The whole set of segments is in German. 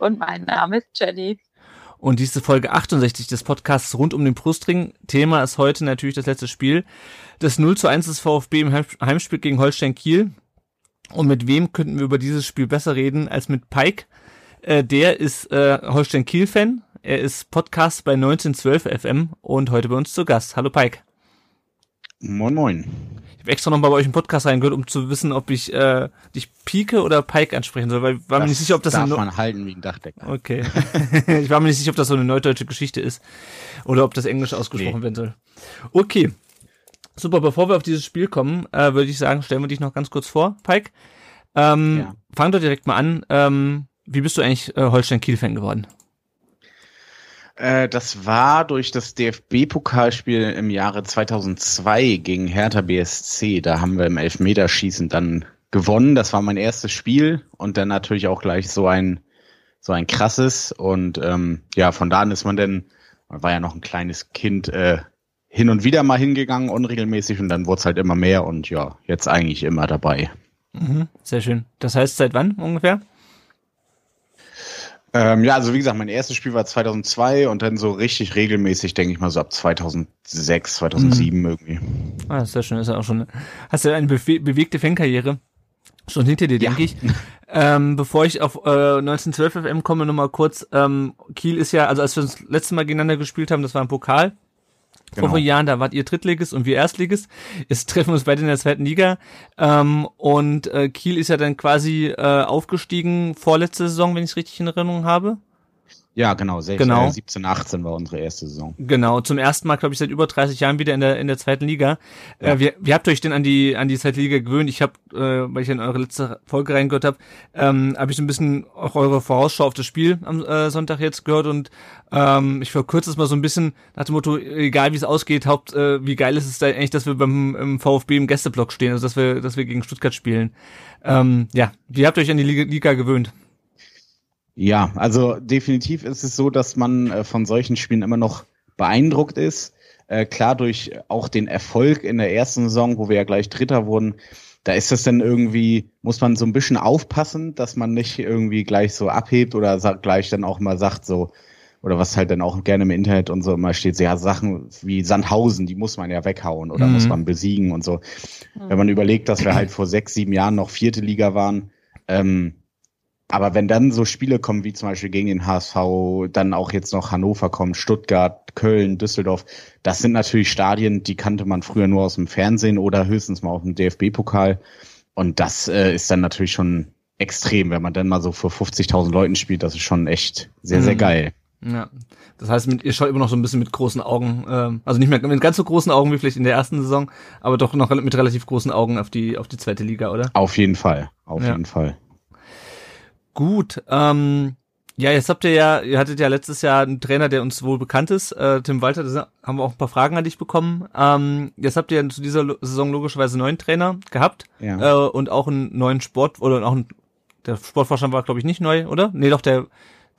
Und mein Name ist Jenny. Und diese Folge 68 des Podcasts rund um den Brustring. Thema ist heute natürlich das letzte Spiel. Das 0 zu 1 des VfB im Heimspiel gegen Holstein Kiel. Und mit wem könnten wir über dieses Spiel besser reden als mit Pike? Äh, der ist äh, Holstein Kiel-Fan. Er ist Podcast bei 1912 FM und heute bei uns zu Gast. Hallo Pike. Moin Moin. Ich habe extra noch mal bei euch im Podcast reingehört, um zu wissen, ob ich äh, dich Pike oder Pike ansprechen soll, weil ich war das mir nicht sicher, ob das darf eine man halten wie ein Dachdecker. Okay. ich war mir nicht sicher, ob das so eine neudeutsche Geschichte ist oder ob das Englisch ausgesprochen Nee. werden soll. Okay. Super, bevor wir auf dieses Spiel kommen, äh, würde ich sagen, stellen wir dich noch ganz kurz vor, Pike. Ähm, Ja. Fang doch direkt mal an. Ähm, wie bist du eigentlich äh, Holstein-Kiel-Fan geworden? Äh, das war durch das DFB-Pokalspiel im Jahre 2002 gegen Hertha BSC. Da haben wir im Elfmeterschießen dann gewonnen. Das war mein erstes Spiel und dann natürlich auch gleich so ein so ein krasses. Und ähm, ja, von da an ist man dann, man war ja noch ein kleines Kind, äh, hin und wieder mal hingegangen, unregelmäßig und dann wurde es halt immer mehr und ja, jetzt eigentlich immer dabei. Mhm, sehr schön. Das heißt, seit wann ungefähr? Ähm, ja, also wie gesagt, mein erstes Spiel war 2002 und dann so richtig regelmäßig, denke ich mal, so ab 2006, 2007 irgendwie. Ah, sehr schön. Ist ja auch schon. Hast du eine bewe bewegte Fankarriere schon hinter dir, denke ich. Ähm, bevor ich auf äh, 1912 FM komme, nochmal kurz. Ähm, Kiel ist ja, also als wir das letzte Mal gegeneinander gespielt haben, das war ein Pokal. Vor Genau. vier Jahren, da wart ihr Drittligist und wir Erstligist. Jetzt treffen wir uns beide in der zweiten Liga. Ähm, und äh, Kiel ist ja dann quasi äh, aufgestiegen vorletzte Saison, wenn ich es richtig in Erinnerung habe. Ja, genau, 16, Genau. Äh, 17, 18 war unsere erste Saison. Genau, zum ersten Mal, glaube ich, seit über 30 Jahren wieder in der in der zweiten Liga. Äh, wie, wie habt ihr euch denn an die an die zweite Liga gewöhnt? Ich habe, äh, weil ich in eure letzte Folge reingehört habe, ähm, habe ich so ein bisschen auch eure Vorausschau auf das Spiel am äh, Sonntag jetzt gehört und ähm, ich verkürze es mal so ein bisschen nach dem Motto, egal wie es ausgeht, Haupt, äh, wie geil ist es da eigentlich, dass wir beim im VfB im Gästeblock stehen, also dass wir dass wir gegen Stuttgart spielen. Ähm, ja, wie habt ihr euch an die Liga, Liga gewöhnt? Ja, also definitiv ist es so, dass man äh, von solchen Spielen immer noch beeindruckt ist. Äh, klar durch auch den Erfolg in der ersten Saison, wo wir ja gleich Dritter wurden, da ist es dann irgendwie, muss man so ein bisschen aufpassen, dass man nicht irgendwie gleich so abhebt oder gleich dann auch mal sagt so, oder was halt dann auch gerne im Internet und so immer steht, so, ja, Sachen wie Sandhausen, die muss man ja weghauen oder Mhm. muss man besiegen und so. Wenn man überlegt, dass wir halt vor sechs, sieben Jahren noch vierte Liga waren, ähm, aber wenn dann so Spiele kommen, wie zum Beispiel gegen den HSV, dann auch jetzt noch Hannover kommt, Stuttgart, Köln, Düsseldorf, das sind natürlich Stadien, die kannte man früher nur aus dem Fernsehen oder höchstens mal auf dem DFB-Pokal. Und das äh, ist dann natürlich schon extrem, wenn man dann mal so vor 50.000 Leuten spielt, das ist schon echt sehr, sehr Mhm. geil. Ja, das heißt, mit, ihr schaut immer noch so ein bisschen mit großen Augen, ähm, also nicht mehr mit ganz so großen Augen wie vielleicht in der ersten Saison, aber doch noch mit relativ großen Augen auf die auf die zweite Liga, oder? Auf jeden Fall, auf Ja. jeden Fall. Gut, ähm, ja, jetzt habt ihr ja, ihr hattet ja letztes Jahr einen Trainer, der uns wohl bekannt ist, äh, Tim Walter, da haben wir auch ein paar Fragen an dich bekommen. Ähm, jetzt habt ihr zu dieser Lo- Saison logischerweise einen neuen Trainer gehabt Ja. äh, und auch einen neuen Sport oder auch ein, der Sportvorstand war glaube ich nicht neu, oder? Nee, doch der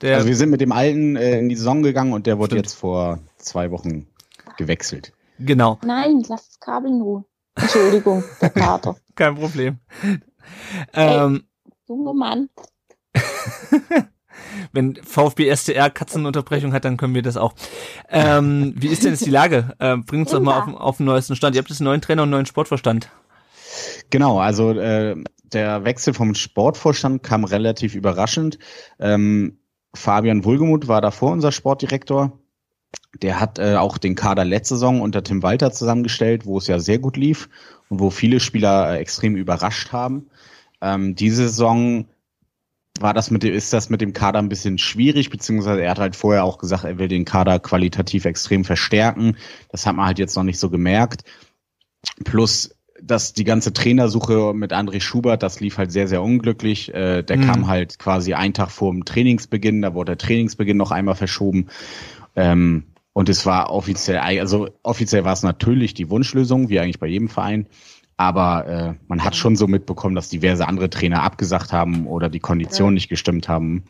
der Also wir sind mit dem Alten äh, in die Saison gegangen und der wurde Stimmt. jetzt vor zwei Wochen gewechselt. genau, Nein, lass das Kabel in Ruhe. Entschuldigung, der Kater. kein Problem. Ähm, Junger Mann. wenn VfB SDR Katzenunterbrechung hat, dann können wir das auch. Ähm, wie ist denn jetzt die Lage? Äh, bring uns doch mal auf, auf den neuesten Stand. Ihr habt jetzt einen neuen Trainer und einen neuen Sportverstand. Genau, also äh, der Wechsel vom Sportvorstand kam relativ überraschend. Ähm, Fabian Wohlgemuth war davor unser Sportdirektor. Der hat äh, auch den Kader letzte Saison unter Tim Walter zusammengestellt, wo es ja sehr gut lief und wo viele Spieler äh, extrem überrascht haben. Ähm, diese Saison war das mit dem, ist das mit dem Kader ein bisschen schwierig, beziehungsweise er hat halt vorher auch gesagt, er will den Kader qualitativ extrem verstärken. Das hat man halt jetzt noch nicht so gemerkt. Plus dass die ganze Trainersuche mit André Schubert, das lief halt sehr, sehr unglücklich. Äh, der Mhm. kam halt quasi einen Tag vor dem Trainingsbeginn, da wurde der Trainingsbeginn noch einmal verschoben. Ähm, und es war offiziell, also offiziell war es natürlich die Wunschlösung, wie eigentlich bei jedem Verein. Aber äh, man hat schon so mitbekommen, dass diverse andere Trainer abgesagt haben oder die Konditionen nicht gestimmt haben.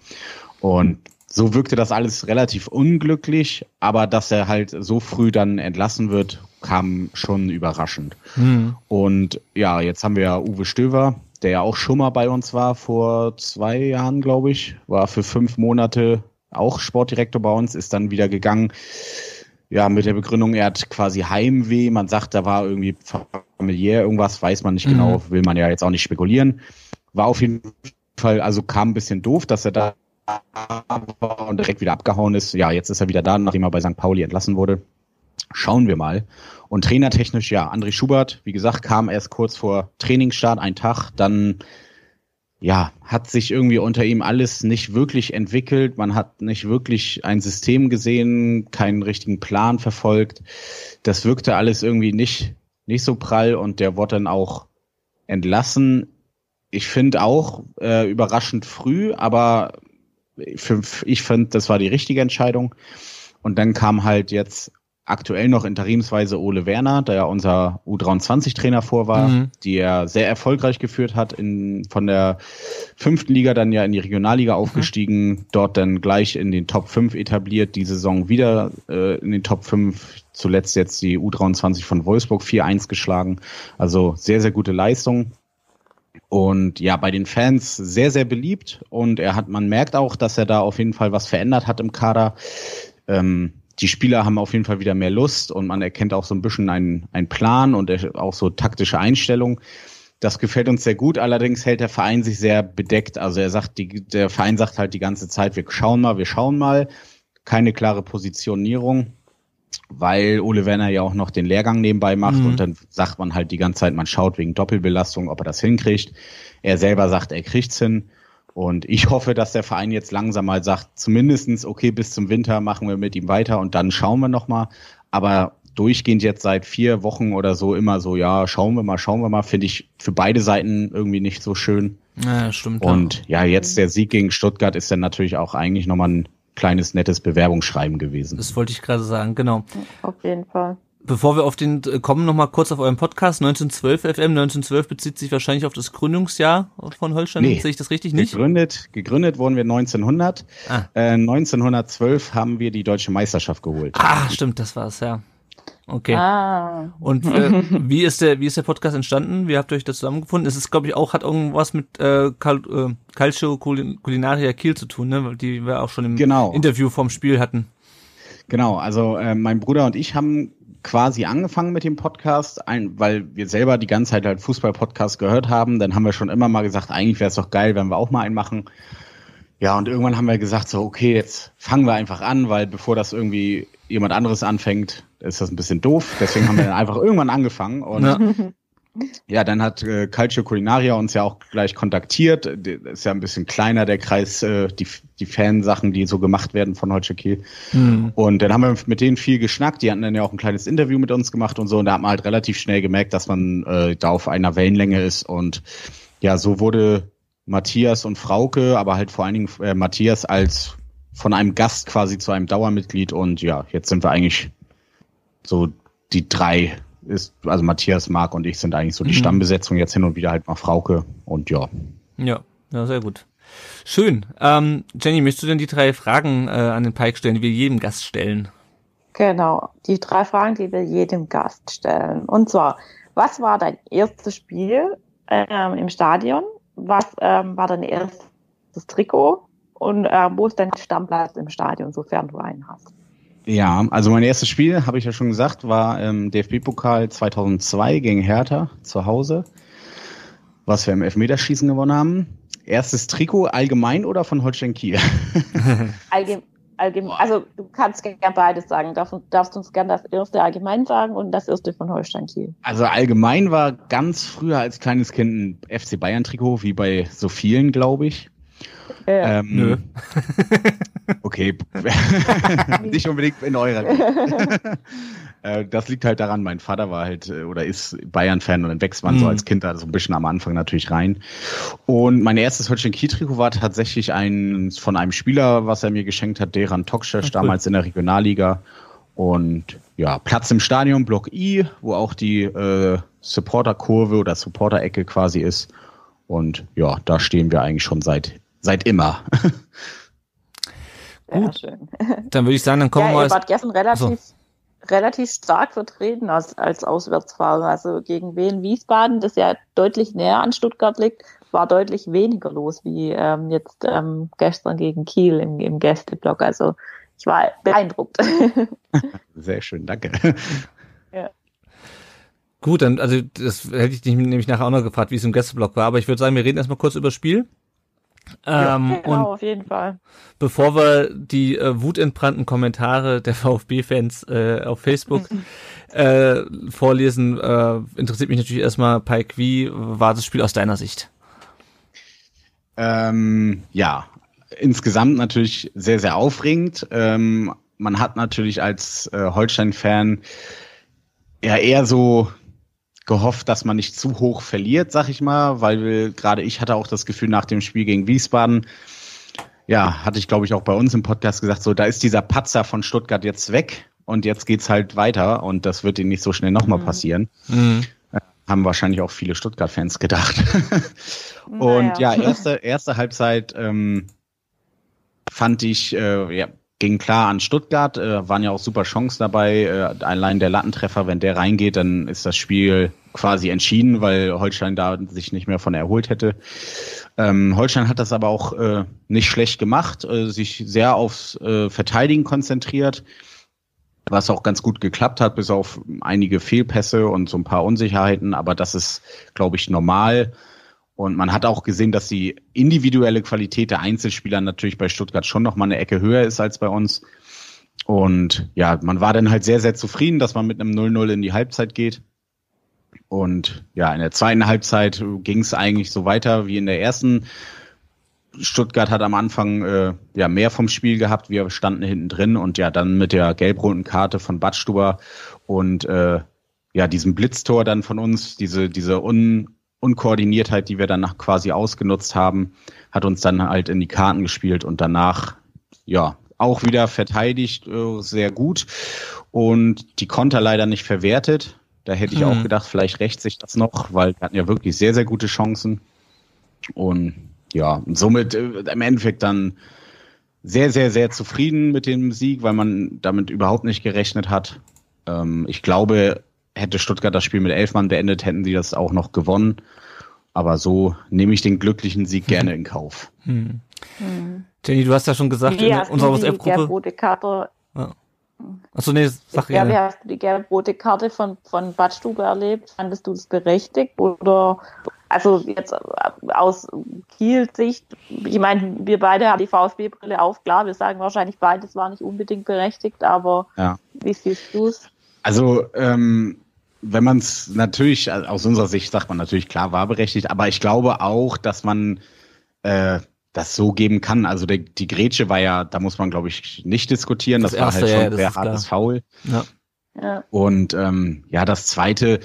Und so wirkte das alles relativ unglücklich, aber dass er halt so früh dann entlassen wird, kam schon überraschend. Hm. Und ja, jetzt haben wir Uwe Stöver, der ja auch schon mal bei uns war vor zwei Jahren, glaube ich, war für fünf Monate auch Sportdirektor bei uns, ist dann wieder gegangen. Ja, mit der Begründung, er hat quasi Heimweh. Man sagt, da war irgendwie familiär irgendwas, weiß man nicht Mhm. genau, will man ja jetzt auch nicht spekulieren. War auf jeden Fall, also kam ein bisschen doof, dass er da war und direkt wieder abgehauen ist. Ja, jetzt ist er wieder da, nachdem er bei St. Pauli entlassen wurde. Schauen wir mal. Und trainertechnisch, ja, André Schubert, wie gesagt, kam erst kurz vor Trainingsstart, ein Tag, dann ja, hat sich irgendwie unter ihm alles nicht wirklich entwickelt. Man hat nicht wirklich ein System gesehen, keinen richtigen Plan verfolgt. Das wirkte alles irgendwie nicht, nicht so prall und der wurde dann auch entlassen. Ich finde auch äh, überraschend früh, aber ich finde, das war die richtige Entscheidung. Und dann kam halt jetzt aktuell noch interimsweise Ole Werner, der ja unser U23-Trainer vor war, Mhm. die er sehr erfolgreich geführt hat, in, von der fünften Liga dann ja in die Regionalliga aufgestiegen, dort dann gleich in den Top 5 etabliert, die Saison wieder äh, in den Top 5, zuletzt jetzt die U23 von Wolfsburg 4-1 geschlagen. Also sehr, sehr gute Leistung. Und ja, bei den Fans sehr, sehr beliebt. Und er hat, man merkt auch, dass er da auf jeden Fall was verändert hat im Kader. Ähm, die Spieler haben auf jeden Fall wieder mehr Lust und man erkennt auch so ein bisschen einen, einen Plan und auch so taktische Einstellung. Das gefällt uns sehr gut. Allerdings hält der Verein sich sehr bedeckt. Also er sagt, die, der Verein sagt halt die ganze Zeit, wir schauen mal, wir schauen mal. Keine klare Positionierung, weil Ole Werner ja auch noch den Lehrgang nebenbei macht Mhm. und dann sagt man halt die ganze Zeit, man schaut wegen Doppelbelastung, ob er das hinkriegt. Er selber sagt, er kriegt's hin. Und ich hoffe, dass der Verein jetzt langsam mal sagt, zumindestens okay, bis zum Winter machen wir mit ihm weiter und dann schauen wir nochmal. Aber durchgehend jetzt seit vier Wochen oder so immer so, ja, schauen wir mal, schauen wir mal, finde ich für beide Seiten irgendwie nicht so schön. Ja, stimmt. Und ja, jetzt der Sieg gegen Stuttgart ist dann natürlich auch eigentlich nochmal ein kleines, nettes Bewerbungsschreiben gewesen. Das wollte ich gerade sagen, genau. Auf jeden Fall. Bevor wir auf den äh, kommen, noch mal kurz auf euren Podcast 1912 FM. 1912 bezieht sich wahrscheinlich auf das Gründungsjahr von Holstein. Nee. Sehe ich das richtig nicht? Gegründet, gegründet wurden wir 1900. Ah. Äh, 1912 haben wir die deutsche Meisterschaft geholt. Ah, stimmt, das war's, ja. Okay. Ah, Und äh, wie ist der wie ist der Podcast entstanden? Wie habt ihr euch da zusammengefunden? Es ist glaube ich auch hat irgendwas mit äh, Cal äh, Calcio Culin- Culinaria Kiel zu tun, ne? Die wir auch schon im Genau. Interview vom Spiel hatten. Genau, also äh, mein Bruder und ich haben quasi angefangen mit dem Podcast, ein, weil wir selber die ganze Zeit halt Fußball-Podcast gehört haben. Dann haben wir schon immer mal gesagt, eigentlich wäre es doch geil, wenn wir auch mal einen machen. Ja, und irgendwann haben wir gesagt, so, okay, jetzt fangen wir einfach an, weil bevor das irgendwie jemand anderes anfängt, ist das ein bisschen doof. Deswegen haben wir dann einfach irgendwann angefangen. Und Ja. Ja, dann hat äh, Calcio Culinaria uns ja auch gleich kontaktiert. Ist ja ein bisschen kleiner, der Kreis, äh, die, die Fansachen, die so gemacht werden von Holstein Kiel. Hm. Und dann haben wir mit denen viel geschnackt. Die hatten dann ja auch ein kleines Interview mit uns gemacht und so. Und da hat man halt relativ schnell gemerkt, dass man äh, da auf einer Wellenlänge ist. Und ja, so wurde Matthias und Frauke, aber halt vor allen Dingen äh, Matthias als von einem Gast quasi zu einem Dauermitglied. Und ja, jetzt sind wir eigentlich so die drei. Ist, also Matthias, Marc und ich sind eigentlich so die Mhm. Stammbesetzung. Jetzt hin und wieder halt mal Frauke. Und ja. Ja, ja, sehr gut. Schön. Ähm, Jenny, möchtest du denn die drei Fragen äh, an den Pike stellen, die wir jedem Gast stellen? genau. Die drei Fragen, die wir jedem Gast stellen. Und zwar, was war dein erstes Spiel ähm, im Stadion? Was ähm, war dein erstes Trikot? Und ähm, wo ist dein Stammplatz im Stadion, sofern du einen hast? Ja, also mein erstes Spiel, habe ich ja schon gesagt, war im DFB-Pokal 2002 gegen Hertha zu Hause, was wir im Elfmeterschießen gewonnen haben. Erstes Trikot allgemein oder von Holstein Kiel? Allgemein, allgemein, also du kannst gerne beides sagen. Darf, darfst uns gerne das erste allgemein sagen und das erste von Holstein Kiel. Also allgemein war ganz früher als kleines Kind ein FC Bayern Trikot, wie bei so vielen, glaube ich. Äh, Ähm, Nö. Okay. Nicht unbedingt in eurer. Äh, das liegt halt daran, mein Vater war halt äh, oder ist Bayern-Fan und dann wächst man mhm. so als Kind da so ein bisschen am Anfang natürlich rein. Und mein erstes Holstein Kiel-Trikot war tatsächlich ein von einem Spieler, was er mir geschenkt hat, Deran Tokschef, damals in der Regionalliga. Und ja, Platz im Stadion, Block I, wo auch die äh, Supporter-Kurve oder Supporter-Ecke quasi ist. Und ja, da stehen wir eigentlich schon seit, seit immer. Gut, schön. dann würde ich sagen, dann kommen ja, wir mal. Wart gestern relativ, so. relativ stark vertreten als, als Auswärtsfahrer. Also gegen Wien Wiesbaden, das ja deutlich näher an Stuttgart liegt, war deutlich weniger los wie ähm, jetzt ähm, gestern gegen Kiel im, im Gästeblock. Also ich war beeindruckt. Sehr schön, danke. Ja. Gut, dann, also das hätte ich dich nämlich nachher auch noch gefragt, wie es im Gästeblock war, aber ich würde sagen, wir reden erstmal kurz über das Spiel. Ähm, ja, genau, auf jeden Fall. Bevor wir die äh, wutentbrannten Kommentare der VfB-Fans äh, auf Facebook äh, vorlesen, äh, interessiert mich natürlich erstmal, Pike, wie war das Spiel aus deiner Sicht? Ähm, ja, insgesamt natürlich sehr, sehr aufregend. Ähm, man hat natürlich als äh, Holstein-Fan ja eher so gehofft, dass man nicht zu hoch verliert, sag ich mal, weil gerade ich hatte auch das Gefühl nach dem Spiel gegen Wiesbaden, ja, hatte ich glaube ich auch bei uns im Podcast gesagt, so da ist dieser Patzer von Stuttgart jetzt weg und jetzt geht's halt weiter und das wird ihnen nicht so schnell nochmal mhm. passieren. Mhm. Äh, haben wahrscheinlich auch viele Stuttgart-Fans gedacht. und naja. ja, erste, erste Halbzeit ähm, fand ich, äh, ja, ging klar an Stuttgart, äh, waren ja auch super Chancen dabei. Äh, allein der Lattentreffer, wenn der reingeht, dann ist das Spiel quasi entschieden, weil Holstein da sich nicht mehr von erholt hätte. Ähm, Holstein hat das aber auch äh, nicht schlecht gemacht, äh, sich sehr aufs äh, Verteidigen konzentriert, was auch ganz gut geklappt hat, bis auf einige Fehlpässe und so ein paar Unsicherheiten. Aber das ist, glaube ich, normal. Und man hat auch gesehen, dass die individuelle Qualität der Einzelspieler natürlich bei Stuttgart schon noch mal eine Ecke höher ist als bei uns. Und ja, man war dann halt sehr, sehr zufrieden, dass man mit einem 0-0 in die Halbzeit geht. Und ja, in der zweiten Halbzeit ging es eigentlich so weiter wie in der ersten. Stuttgart hat am Anfang äh, ja mehr vom Spiel gehabt, wir standen hinten drin und ja dann mit der gelb-roten Karte von Badstuber und äh, ja diesem Blitztor dann von uns, diese diese un, Unkoordiniertheit, die wir danach quasi ausgenutzt haben, hat uns dann halt in die Karten gespielt und danach, ja, auch wieder verteidigt, äh, sehr gut und die Konter leider nicht verwertet. Da hätte ich mhm. auch gedacht, vielleicht rächt sich das noch, weil wir hatten ja wirklich sehr, sehr gute Chancen. Und ja, somit äh, im Endeffekt dann sehr, sehr, sehr zufrieden mit dem Sieg, weil man damit überhaupt nicht gerechnet hat. Ähm, ich glaube, hätte Stuttgart das Spiel mit elf Mann beendet, hätten sie das auch noch gewonnen. Aber so nehme ich den glücklichen Sieg gerne in Kauf. Hm. Hm. Jenny, du hast ja schon gesagt, wie in unserer WhatsApp-Gruppe. Karte. Ja. Achso, nee, sag ja. Wie hast du die gelb-rote Karte von, von Badstube erlebt? Fandest du das berechtigt? Oder, also jetzt aus Kiel-Sicht, ich meine, wir beide haben die VfB-Brille auf, klar, wir sagen wahrscheinlich beides war nicht unbedingt berechtigt, aber ja. wie siehst du es? Also, ähm, wenn man es natürlich, also aus unserer Sicht sagt man natürlich klar war berechtigt, aber ich glaube auch, dass man äh, das so geben kann. Also der, die Grätsche war ja, da muss man glaube ich nicht diskutieren. Das, das war halt schon ja, sehr hartes Foul. Ja. ja. Und ähm, ja, das zweite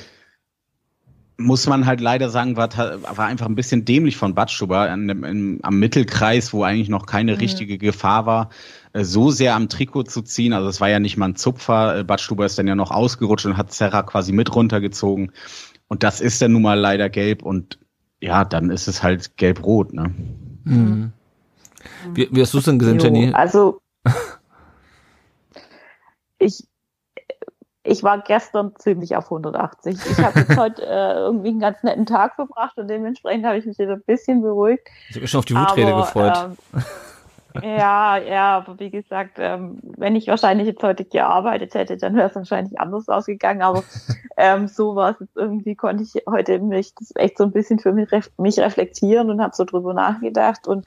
muss man halt leider sagen, war, war einfach ein bisschen dämlich von Batstuber am Mittelkreis, wo eigentlich noch keine mhm. richtige Gefahr war. Äh, so sehr am Trikot zu ziehen. Also es war ja nicht mal ein Zupfer. Äh, Badstuber ist dann ja noch ausgerutscht und hat Serra quasi mit runtergezogen. Und das ist dann nun mal leider gelb und ja, dann ist es halt gelb-rot, ne? Mhm. Wie, wie hast du es denn gesehen, Jenny? Also ich ich war gestern ziemlich auf 180. Ich habe jetzt heute äh, irgendwie einen ganz netten Tag verbracht und dementsprechend habe ich mich jetzt ein bisschen beruhigt. Ich habe mich schon auf die Wutrede aber, gefreut. Ähm, ja, ja, aber wie gesagt, ähm, wenn ich wahrscheinlich jetzt heute gearbeitet hätte, dann wäre es wahrscheinlich anders ausgegangen. Aber ähm, so war es jetzt irgendwie, konnte ich heute mich das echt so ein bisschen für mich, ref mich reflektieren und habe so drüber nachgedacht. Und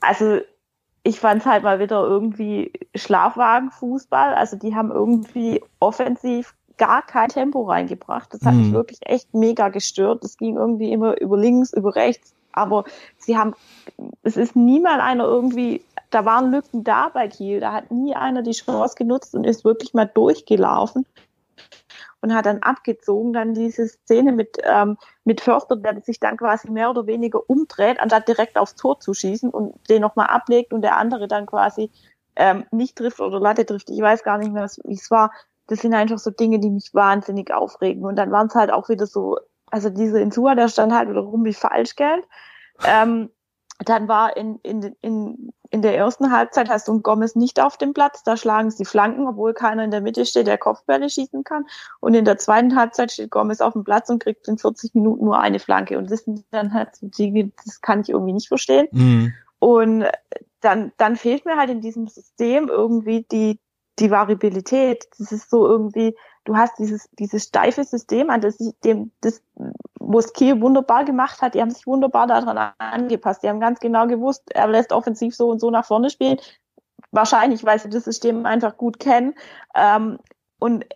also ich fand es halt mal wieder irgendwie Schlafwagenfußball. Also die haben irgendwie offensiv gar kein Tempo reingebracht. Das hat mhm. mich wirklich echt mega gestört. Das ging irgendwie immer über links, über rechts aber sie haben, es ist nie mal einer irgendwie, da waren Lücken da bei Kiel, da hat nie einer die Chance genutzt und ist wirklich mal durchgelaufen. Und hat dann abgezogen, dann diese Szene mit, ähm, mit Förster, der sich dann quasi mehr oder weniger umdreht, anstatt direkt aufs Tor zu schießen und den nochmal ablegt und der andere dann quasi ähm, nicht trifft oder Latte trifft. Ich weiß gar nicht mehr, wie es war. Das sind einfach so Dinge, die mich wahnsinnig aufregen. Und dann waren es halt auch wieder so, also diese Insua, der stand halt wieder rum wie Falschgeld. Ähm, dann war in, in, in, in der ersten Halbzeit hast du Gomez nicht auf dem Platz, da schlagen sie Flanken, obwohl keiner in der Mitte steht, der Kopfbälle schießen kann. Und in der zweiten Halbzeit steht Gomez auf dem Platz und kriegt in 40 Minuten nur eine Flanke. Und das sind dann halt so Dinge, das kann ich irgendwie nicht verstehen. Mhm. Und dann, dann fehlt mir halt in diesem System irgendwie die, die Variabilität. Das ist so irgendwie, du hast dieses, dieses steife System, an das sich dem, das, was Kiel wunderbar gemacht hat, die haben sich wunderbar daran angepasst. Die haben ganz genau gewusst, er lässt offensiv so und so nach vorne spielen. Wahrscheinlich, weil sie das System einfach gut kennen. Ähm, und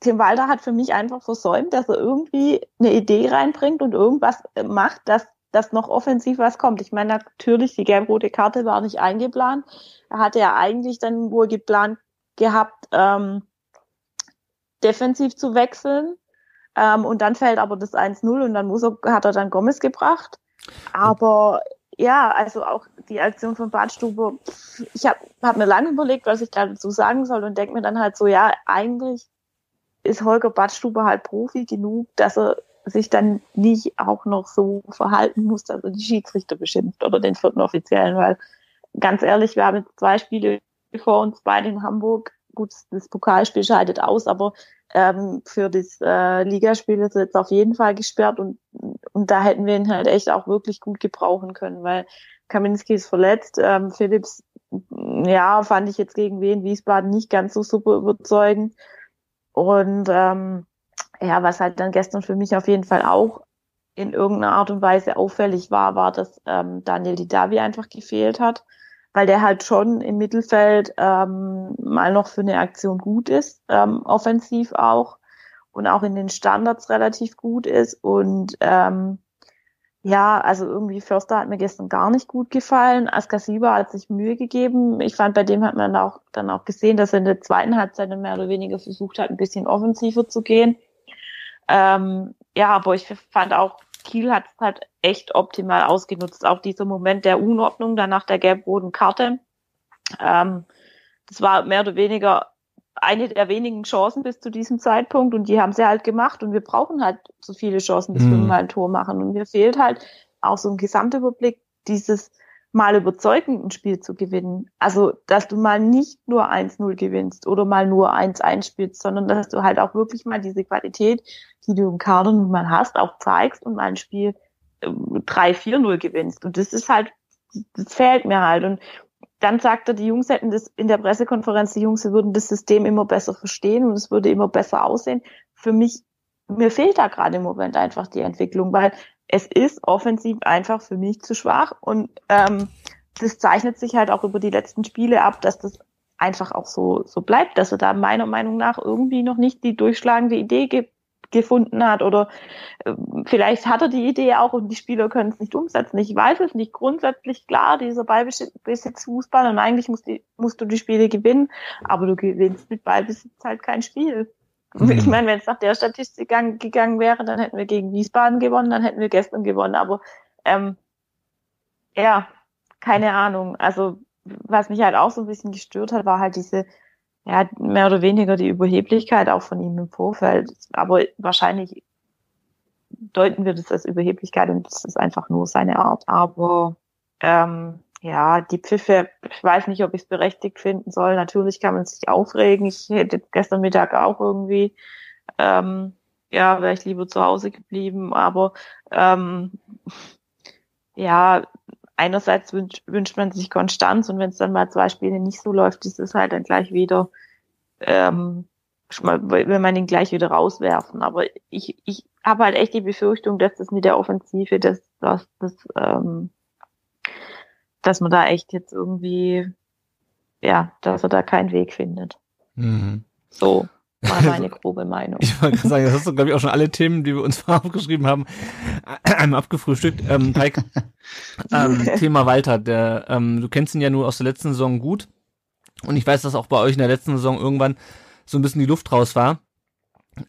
Tim Walter hat für mich einfach versäumt, dass er irgendwie eine Idee reinbringt und irgendwas macht, dass dass noch offensiv was kommt. Ich meine, natürlich, die gelb-rote Karte war nicht eingeplant. Er hatte ja eigentlich dann wohl geplant gehabt, ähm, defensiv zu wechseln. Ähm, und dann fällt aber das 1-0 und dann muss er, hat er dann Gomez gebracht. Aber ja, also auch die Aktion von Badstube, ich habe hab mir lange überlegt, was ich da dazu sagen soll und denke mir dann halt so, ja, eigentlich ist Holger Badstube halt Profi genug, dass er sich dann nicht auch noch so verhalten muss, dass er die Schiedsrichter beschimpft oder den vierten Offiziellen, weil ganz ehrlich, wir haben jetzt zwei Spiele vor uns beide in Hamburg. Gut, das Pokalspiel scheidet aus, aber ähm, für das äh, Ligaspiel ist er jetzt auf jeden Fall gesperrt und, und da hätten wir ihn halt echt auch wirklich gut gebrauchen können, weil Kaminski ist verletzt, ähm, Philips, ja, fand ich jetzt gegen Wien Wiesbaden nicht ganz so super überzeugend und ähm, ja, was halt dann gestern für mich auf jeden Fall auch in irgendeiner Art und Weise auffällig war, war, dass ähm, Daniel Didavi einfach gefehlt hat, weil der halt schon im Mittelfeld ähm, mal noch für eine Aktion gut ist, ähm, offensiv auch und auch in den Standards relativ gut ist und ähm, ja, also irgendwie Förster hat mir gestern gar nicht gut gefallen. Askasiba hat sich Mühe gegeben. Ich fand, bei dem hat man auch dann auch gesehen, dass er in der zweiten Halbzeit mehr oder weniger versucht hat, ein bisschen offensiver zu gehen. Ähm, ja, aber ich fand auch, Kiel hat es halt echt optimal ausgenutzt. Auch dieser Moment der Unordnung danach der gelb-roten Karte. Ähm, das war mehr oder weniger eine der wenigen Chancen bis zu diesem Zeitpunkt und die haben sie halt gemacht und wir brauchen halt so viele Chancen, bis mhm. wir mal ein Tor machen und mir fehlt halt auch so ein Gesamtüberblick dieses mal überzeugend ein Spiel zu gewinnen. Also, dass du mal nicht nur 1-0 gewinnst oder mal nur 1-1 spielst, sondern dass du halt auch wirklich mal diese Qualität, die du im Kader nun mal hast, auch zeigst und mal ein Spiel 3-4-0 ähm, gewinnst. Und das ist halt, das fehlt mir halt. Und dann sagte, die Jungs hätten das in der Pressekonferenz, die Jungs würden das System immer besser verstehen und es würde immer besser aussehen. Für mich, mir fehlt da gerade im Moment einfach die Entwicklung, weil es ist offensiv einfach für mich zu schwach und ähm, das zeichnet sich halt auch über die letzten Spiele ab, dass das einfach auch so, so bleibt, dass er da meiner Meinung nach irgendwie noch nicht die durchschlagende Idee ge gefunden hat oder äh, vielleicht hat er die Idee auch und die Spieler können es nicht umsetzen. Ich weiß es nicht. Grundsätzlich klar, dieser Ballbesitz Fußball und eigentlich musst, die, musst du die Spiele gewinnen, aber du gewinnst mit Ballbesitz halt kein Spiel. Mhm. Ich meine, wenn es nach der Statistik gegangen, gegangen wäre, dann hätten wir gegen Wiesbaden gewonnen, dann hätten wir gestern gewonnen. Aber ähm, ja, keine Ahnung. Also was mich halt auch so ein bisschen gestört hat, war halt diese, ja, mehr oder weniger die Überheblichkeit auch von ihm im Vorfeld. Aber wahrscheinlich deuten wir das als Überheblichkeit und das ist einfach nur seine Art. Aber ähm, ja, die Pfiffe, ich weiß nicht, ob ich es berechtigt finden soll. Natürlich kann man sich aufregen. Ich hätte gestern Mittag auch irgendwie, ähm, ja, wäre ich lieber zu Hause geblieben. Aber ähm, ja, einerseits wünscht, wünscht man sich Konstanz und wenn es dann mal zwei Spiele nicht so läuft, ist es halt dann gleich wieder, ähm, will man ihn gleich wieder rauswerfen. Aber ich, ich habe halt echt die Befürchtung, dass das mit der Offensive, dass, dass das ähm, dass man da echt jetzt irgendwie, ja, dass er da keinen Weg findet. Mhm. So war meine grobe Meinung. Ich wollte gerade sagen, das hast du, glaube ich, auch schon alle Themen, die wir uns aufgeschrieben haben, einmal abgefrühstückt. Ähm, Mike, ähm, Thema Walter, der, ähm, du kennst ihn ja nur aus der letzten Saison gut. Und ich weiß, dass auch bei euch in der letzten Saison irgendwann so ein bisschen die Luft raus war.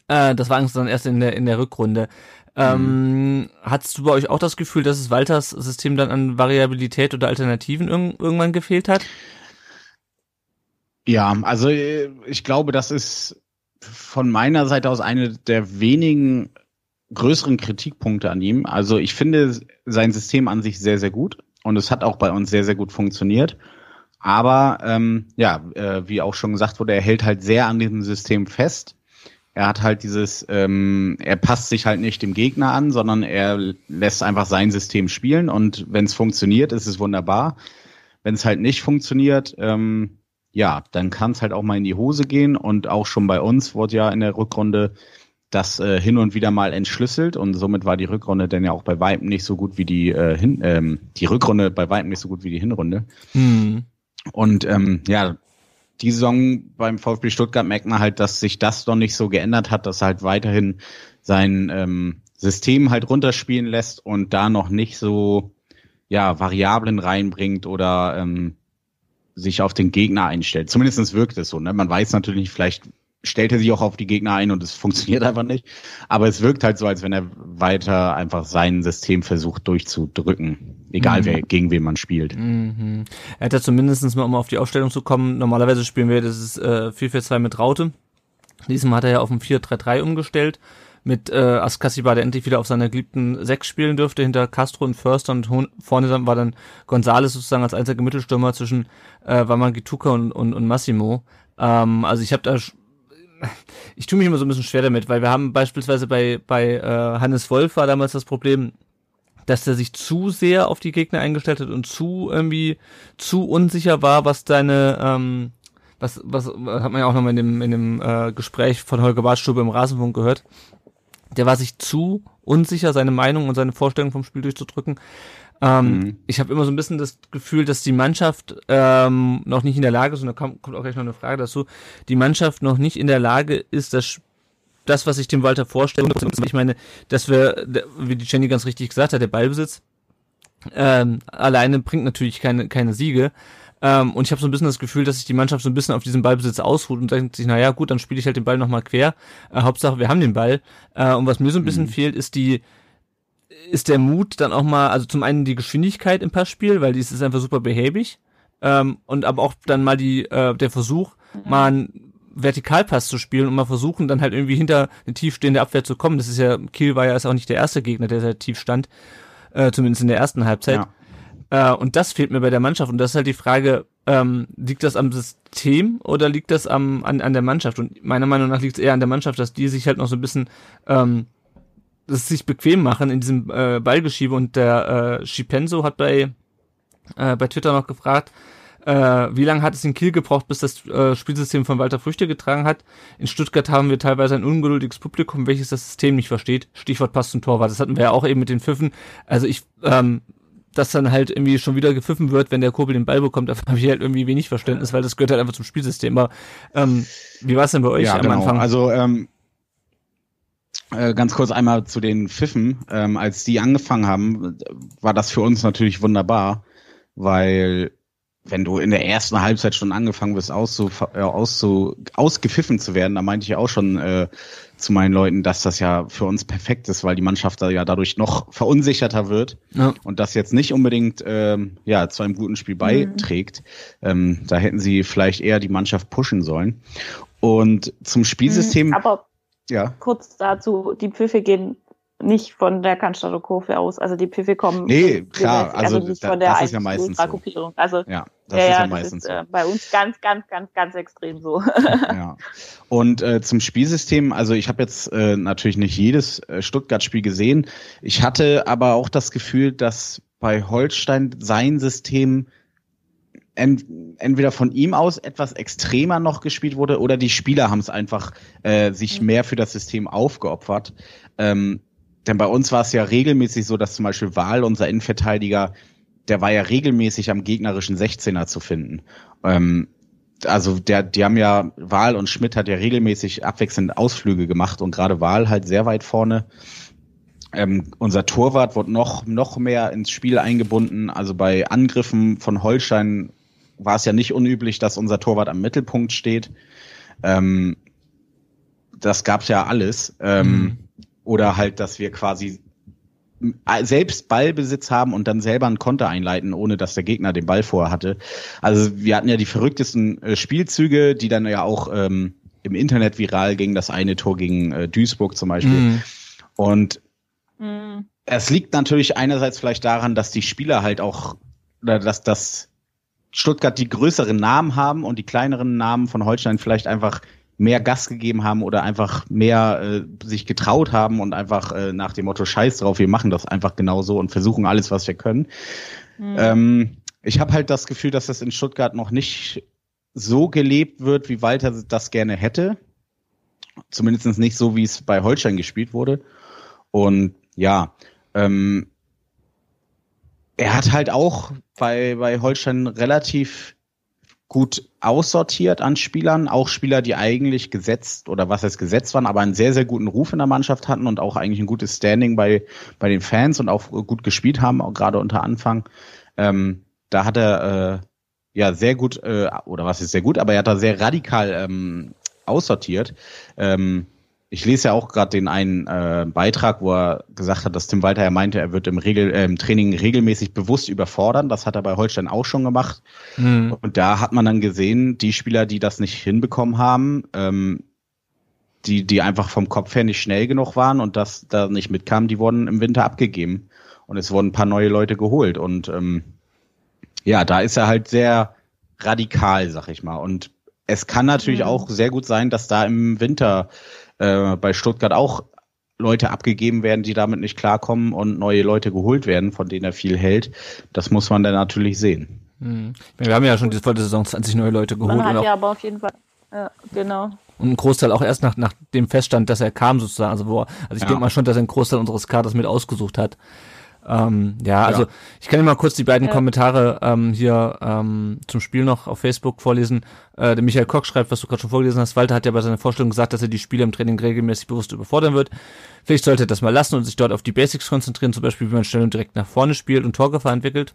Äh, das war eigentlich dann erst in der, in der Rückrunde. Ähm, mhm. Hattest du bei euch auch das Gefühl, dass es Walters System dann an Variabilität oder Alternativen irg irgendwann gefehlt hat? Ja, also äh, ich glaube, das ist von meiner Seite aus eine der wenigen größeren Kritikpunkte an ihm. Also ich finde sein System an sich sehr, sehr gut und es hat auch bei uns sehr, sehr gut funktioniert. Aber ähm, ja, äh, wie auch schon gesagt wurde, er hält halt sehr an diesem System fest. Er hat halt dieses, ähm, er passt sich halt nicht dem Gegner an, sondern er lässt einfach sein System spielen und wenn es funktioniert, ist es wunderbar. Wenn es halt nicht funktioniert, ähm, ja, dann kann es halt auch mal in die Hose gehen und auch schon bei uns wurde ja in der Rückrunde das äh, hin und wieder mal entschlüsselt und somit war die Rückrunde dann ja auch bei Weitem nicht so gut wie die äh, hin, ähm, die Rückrunde bei Weitem nicht so gut wie die Hinrunde. Mhm. Und ähm, ja, die Saison beim VfB Stuttgart merkt man halt, dass sich das noch nicht so geändert hat, dass er halt weiterhin sein ähm, System halt runterspielen lässt und da noch nicht so ja Variablen reinbringt oder ähm, sich auf den Gegner einstellt. Zumindestens wirkt es so. Ne? Man weiß natürlich, vielleicht stellt er sich auch auf die Gegner ein und es funktioniert einfach nicht. Aber es wirkt halt so, als wenn er weiter einfach sein System versucht durchzudrücken. Egal mhm. wer, gegen wen man spielt. Mhm. Er hat ja zumindestens mal, um auf die Aufstellung zu kommen, normalerweise spielen wir das ist äh, 4-4-2 mit Raute. Diesmal hat er ja auf ein 4-3-3 umgestellt mit äh, Askasiba, der endlich wieder auf seiner geliebten Sechs spielen dürfte, hinter Castro und Förster und vorne war dann Gonzales sozusagen als einziger Mittelstürmer zwischen äh, Wamangituka und, und, und Massimo. Ähm, also ich habe da ich tue mich immer so ein bisschen schwer damit, weil wir haben beispielsweise bei, bei äh, Hannes Wolf war damals das Problem, dass er sich zu sehr auf die Gegner eingestellt hat und zu irgendwie zu unsicher war, was deine ähm, was, was hat man ja auch nochmal in dem, in dem äh, Gespräch von Holger Bartstube im Rasenfunk gehört, der war sich zu unsicher, seine Meinung und seine Vorstellung vom Spiel durchzudrücken. Ähm, mhm. Ich habe immer so ein bisschen das Gefühl, dass die Mannschaft ähm, noch nicht in der Lage ist, und da kommt, kommt auch gleich noch eine Frage dazu, die Mannschaft noch nicht in der Lage ist, das das, was ich dem Walter vorstelle, ich meine, dass wir, wie die Jenny ganz richtig gesagt hat, der Ballbesitz ähm, alleine bringt natürlich keine, keine Siege. Ähm, und ich habe so ein bisschen das Gefühl, dass sich die Mannschaft so ein bisschen auf diesen Ballbesitz ausruht und denkt sich, naja, gut, dann spiele ich halt den Ball nochmal quer. Äh, Hauptsache, wir haben den Ball. Äh, und was mir so ein bisschen mhm. fehlt, ist die, ist der Mut dann auch mal, also zum einen die Geschwindigkeit im Passspiel, weil die ist einfach super behäbig. Ähm, und aber auch dann mal die, äh, der Versuch, mhm. mal einen Vertikalpass zu spielen und mal versuchen, dann halt irgendwie hinter eine tiefstehende Abwehr zu kommen. Das ist ja, Kiel war ja ist auch nicht der erste Gegner, der sehr tief stand, äh, zumindest in der ersten Halbzeit. Ja. Äh, und das fehlt mir bei der Mannschaft. Und das ist halt die Frage, ähm, liegt das am System oder liegt das am, an, an der Mannschaft? Und meiner Meinung nach liegt es eher an der Mannschaft, dass die sich halt noch so ein bisschen ähm, das sich bequem machen in diesem äh, Ballgeschiebe. Und der äh, Schipenso hat bei, äh, bei Twitter noch gefragt, äh, wie lange hat es in Kiel gebraucht, bis das äh, Spielsystem von Walter Früchte getragen hat? In Stuttgart haben wir teilweise ein ungeduldiges Publikum, welches das System nicht versteht. Stichwort Pass zum Torwart. Das hatten wir ja auch eben mit den Pfiffen. Also ich ähm, dass dann halt irgendwie schon wieder gepfiffen wird, wenn der Kurbel den Ball bekommt, da habe ich halt irgendwie wenig Verständnis, weil das gehört halt einfach zum Spielsystem. Aber ähm, wie war es denn bei euch ja, am genau. Anfang? Also ähm, äh, ganz kurz einmal zu den Pfiffen. Ähm, als die angefangen haben, war das für uns natürlich wunderbar, weil wenn du in der ersten Halbzeit schon angefangen wirst, auszu, äh, auszu, ausgepfiffen zu werden, da meinte ich auch schon äh, zu meinen Leuten, dass das ja für uns perfekt ist, weil die Mannschaft da ja dadurch noch verunsicherter wird ja. und das jetzt nicht unbedingt ähm, ja zu einem guten Spiel beiträgt. Mhm. Ähm, da hätten sie vielleicht eher die Mannschaft pushen sollen. Und zum Spielsystem. Mhm, aber ja. kurz dazu, die Pfiffe gehen nicht von der Cannstatter Kurve aus. Also die Pfiffe kommen. Nee, klar, also, also nicht da, von der das ist ja meistens so. Also ja, das ja, ist ja, meistens ist, so. Äh, bei uns ganz, ganz, ganz, ganz extrem so. ja. Und äh, zum Spielsystem, also ich habe jetzt äh, natürlich nicht jedes äh, Stuttgart-Spiel gesehen. Ich hatte aber auch das Gefühl, dass bei Holstein sein System ent entweder von ihm aus etwas extremer noch gespielt wurde oder die Spieler haben es einfach äh, sich mhm. mehr für das System aufgeopfert. Ähm, denn bei uns war es ja regelmäßig so, dass zum Beispiel Wahl, unser Innenverteidiger, der war ja regelmäßig am gegnerischen 16er zu finden. Ähm, also der, die haben ja, Wahl und Schmidt hat ja regelmäßig abwechselnd Ausflüge gemacht und gerade Wahl halt sehr weit vorne. Ähm, unser Torwart wurde noch, noch mehr ins Spiel eingebunden. Also bei Angriffen von Holstein war es ja nicht unüblich, dass unser Torwart am Mittelpunkt steht. Ähm, das gab's ja alles. Ähm, mhm. Oder halt, dass wir quasi selbst Ballbesitz haben und dann selber ein Konter einleiten, ohne dass der Gegner den Ball vorher hatte. Also wir hatten ja die verrücktesten äh, Spielzüge, die dann ja auch ähm, im Internet viral gingen. Das eine Tor gegen äh, Duisburg zum Beispiel. Mhm. Und mhm. es liegt natürlich einerseits vielleicht daran, dass die Spieler halt auch, oder dass das Stuttgart die größeren Namen haben und die kleineren Namen von Holstein vielleicht einfach mehr Gas gegeben haben oder einfach mehr äh, sich getraut haben und einfach äh, nach dem Motto Scheiß drauf, wir machen das einfach genauso und versuchen alles, was wir können. Mhm. Ähm, ich habe halt das Gefühl, dass das in Stuttgart noch nicht so gelebt wird, wie Walter das gerne hätte. Zumindest nicht so, wie es bei Holstein gespielt wurde. Und ja, ähm, er hat halt auch bei, bei Holstein relativ gut aussortiert an Spielern, auch Spieler, die eigentlich gesetzt oder was heißt gesetzt waren, aber einen sehr, sehr guten Ruf in der Mannschaft hatten und auch eigentlich ein gutes Standing bei, bei den Fans und auch gut gespielt haben, auch gerade unter Anfang. Ähm, da hat er äh, ja sehr gut, äh, oder was ist sehr gut, aber er hat da sehr radikal ähm, aussortiert. Ähm, ich lese ja auch gerade den einen äh, Beitrag, wo er gesagt hat, dass Tim Walter ja meinte, er wird im, Regel, äh, im Training regelmäßig bewusst überfordern. Das hat er bei Holstein auch schon gemacht. Mhm. Und da hat man dann gesehen, die Spieler, die das nicht hinbekommen haben, ähm, die, die einfach vom Kopf her nicht schnell genug waren und das da nicht mitkamen, die wurden im Winter abgegeben. Und es wurden ein paar neue Leute geholt. Und ähm, ja, da ist er halt sehr radikal, sag ich mal. Und es kann natürlich mhm. auch sehr gut sein, dass da im Winter äh, bei Stuttgart auch Leute abgegeben werden, die damit nicht klarkommen und neue Leute geholt werden, von denen er viel hält. Das muss man dann natürlich sehen. Mhm. Wir haben ja schon die volle Saison 20 neue Leute geholt. Man hat ja aber auf jeden Fall, ja, genau. Und ein Großteil auch erst nach, nach dem Feststand, dass er kam sozusagen. Also, wo, also ich ja. denke mal schon, dass er einen Großteil unseres Kaders mit ausgesucht hat. Ähm, ja, also ja. ich kann dir mal kurz die beiden ja. Kommentare ähm, hier ähm, zum Spiel noch auf Facebook vorlesen. Äh, der Michael Koch schreibt, was du gerade schon vorgelesen hast. Walter hat ja bei seiner Vorstellung gesagt, dass er die Spieler im Training regelmäßig bewusst überfordern wird. Vielleicht sollte er das mal lassen und sich dort auf die Basics konzentrieren, zum Beispiel wie man schnell und direkt nach vorne spielt und Torgefahr entwickelt.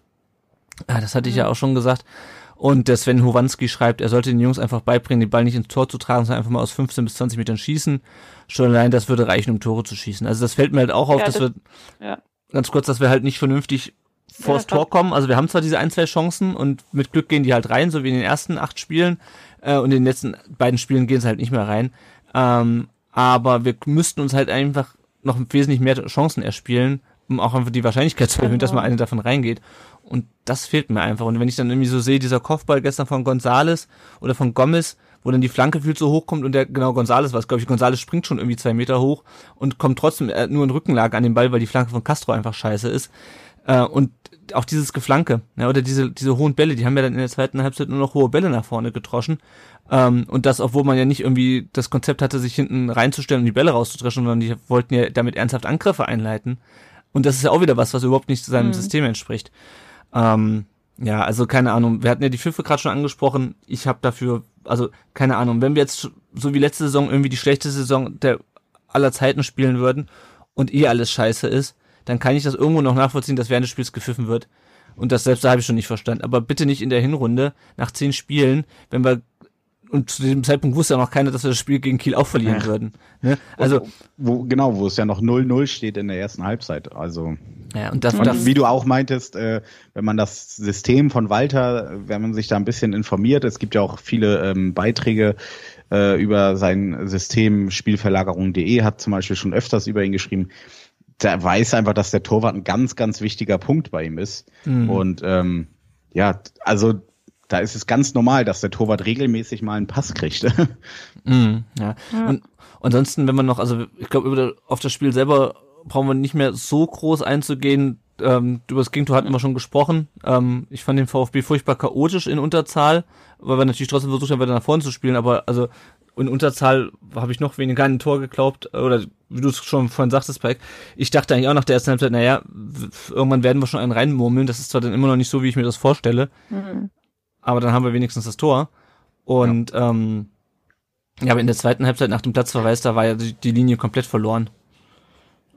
Ah, das hatte ich ja mhm. auch schon gesagt. Und der Sven Howanski schreibt, er sollte den Jungs einfach beibringen, den Ball nicht ins Tor zu tragen, sondern einfach mal aus 15 bis 20 Metern schießen. Schon allein das würde reichen, um Tore zu schießen. Also das fällt mir halt auch auf, ja, das, dass wir ja ganz kurz, dass wir halt nicht vernünftig vors ja, Tor kommen. Also wir haben zwar diese ein, zwei Chancen und mit Glück gehen die halt rein, so wie in den ersten acht Spielen. Äh, und in den letzten beiden Spielen gehen sie halt nicht mehr rein. Ähm, aber wir müssten uns halt einfach noch wesentlich mehr Chancen erspielen, um auch einfach die Wahrscheinlichkeit zu erhöhen, genau. dass mal eine davon reingeht. Und das fehlt mir einfach. Und wenn ich dann irgendwie so sehe, dieser Kopfball gestern von Gonzales oder von Gomez, wo dann die Flanke viel zu hoch kommt und der, genau, Gonzales was, glaube ich, Gonzales springt schon irgendwie zwei Meter hoch und kommt trotzdem äh, nur in Rückenlage an den Ball, weil die Flanke von Castro einfach scheiße ist. Äh, und auch dieses Geflanke, ja, oder diese, diese hohen Bälle, die haben ja dann in der zweiten Halbzeit nur noch hohe Bälle nach vorne getroschen. Ähm, und das, obwohl man ja nicht irgendwie das Konzept hatte, sich hinten reinzustellen und die Bälle rauszudreschen, sondern die wollten ja damit ernsthaft Angriffe einleiten. Und das ist ja auch wieder was, was überhaupt nicht zu seinem mhm. System entspricht. Ähm, ja, also keine Ahnung. Wir hatten ja die Pfiffe gerade schon angesprochen. Ich habe dafür, also keine Ahnung, wenn wir jetzt so wie letzte Saison irgendwie die schlechteste Saison der aller Zeiten spielen würden und eh alles scheiße ist, dann kann ich das irgendwo noch nachvollziehen, dass während des Spiels gepfiffen wird. Und das selbst da habe ich schon nicht verstanden. Aber bitte nicht in der Hinrunde nach zehn Spielen, wenn wir und zu dem Zeitpunkt wusste ja noch keiner, dass wir das Spiel gegen Kiel auch verlieren ja. würden. Ne? Also wo, genau, wo es ja noch 0-0 steht in der ersten Halbzeit. Also ja, und, das, und das, wie du auch meintest, äh, wenn man das System von Walter, wenn man sich da ein bisschen informiert, es gibt ja auch viele ähm, Beiträge äh, über sein System Spielverlagerung.de, hat zum Beispiel schon öfters über ihn geschrieben. Der weiß einfach, dass der Torwart ein ganz, ganz wichtiger Punkt bei ihm ist. Mhm. Und ähm, ja, also da ist es ganz normal, dass der Torwart regelmäßig mal einen Pass kriegt. mm, ja. ja. Und ansonsten, wenn man noch, also ich glaube, auf das Spiel selber brauchen wir nicht mehr so groß einzugehen. Ähm, über das Gegentor hatten wir schon gesprochen. Ähm, ich fand den VfB furchtbar chaotisch in Unterzahl, weil wir natürlich trotzdem versucht haben, weiter nach vorne zu spielen, aber also in Unterzahl habe ich noch weniger ein Tor geglaubt, oder wie du es schon vorhin sagtest, Pike, ich dachte eigentlich auch nach der ersten Halbzeit, naja, irgendwann werden wir schon einen reinmurmeln, das ist zwar dann immer noch nicht so, wie ich mir das vorstelle, mhm aber dann haben wir wenigstens das Tor. Und ja. ähm, ja, aber in der zweiten Halbzeit nach dem Platzverweis, da war ja die, die Linie komplett verloren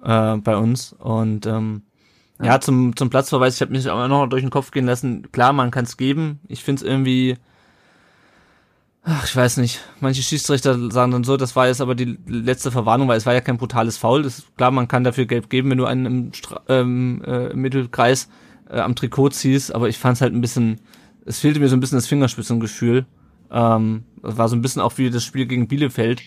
äh, bei uns. Und ähm, ja. ja, zum, zum Platzverweis, ich habe mich auch noch durch den Kopf gehen lassen, klar, man kann es geben. Ich finde es irgendwie Ach, ich weiß nicht. Manche Schiedsrichter sagen dann so, das war jetzt aber die letzte Verwarnung, weil es war ja kein brutales Foul. Das klar, man kann dafür gelb geben, wenn du einen im, Stra ähm, äh, im Mittelkreis äh, am Trikot ziehst, aber ich fand es halt ein bisschen, es fehlte mir so ein bisschen das Fingerspitzengefühl. Ähm, das war so ein bisschen auch wie das Spiel gegen Bielefeld,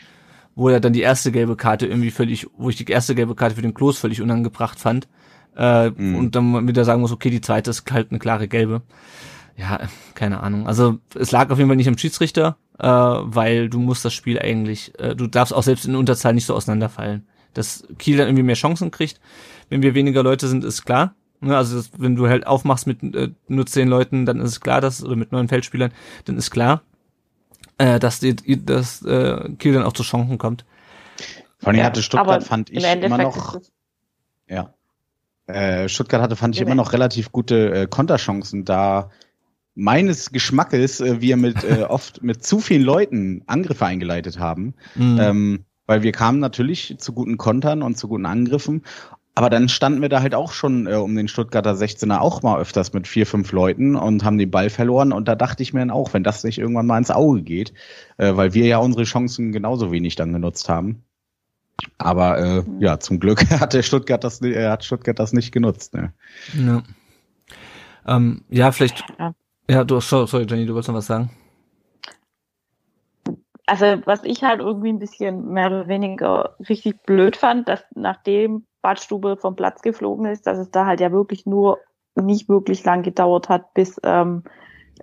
wo er dann die erste gelbe Karte irgendwie völlig, wo ich die erste gelbe Karte für den Klos völlig unangebracht fand. Äh, mhm. Und dann wieder sagen muss, okay, die zweite ist halt eine klare gelbe. Ja, keine Ahnung. Also es lag auf jeden Fall nicht am Schiedsrichter, äh, weil du musst das Spiel eigentlich, äh, du darfst auch selbst in Unterzahl nicht so auseinanderfallen. Dass Kiel dann irgendwie mehr Chancen kriegt, wenn wir weniger Leute sind, ist klar. Ne, also das, wenn du halt aufmachst mit äh, nur zehn Leuten, dann ist es klar, dass oder mit neun Feldspielern, dann ist klar, äh, dass die, dass äh, Kiel dann auch zu Chancen kommt. Vor allem ja, hatte Stuttgart fand ich immer noch. Ja. Äh, Stuttgart hatte fand ich immer noch relativ gute äh, Konterchancen, da meines Geschmackes äh, wir mit äh, oft mit zu vielen Leuten Angriffe eingeleitet haben. Mhm. Ähm, weil wir kamen natürlich zu guten Kontern und zu guten Angriffen. Aber dann standen wir da halt auch schon äh, um den Stuttgarter 16er auch mal öfters mit vier, fünf Leuten und haben den Ball verloren. Und da dachte ich mir dann auch, wenn das nicht irgendwann mal ins Auge geht, äh, weil wir ja unsere Chancen genauso wenig dann genutzt haben. Aber äh, mhm. ja, zum Glück hat der Stuttgart das, äh, hat Stuttgart das nicht genutzt. Ne? Ja. Ähm, ja, vielleicht. Ja. Ja, du, sorry, Jenny, du wolltest noch was sagen. Also, was ich halt irgendwie ein bisschen mehr oder weniger richtig blöd fand, dass nachdem Badstube vom Platz geflogen ist, dass es da halt ja wirklich nur nicht wirklich lang gedauert hat, bis ähm,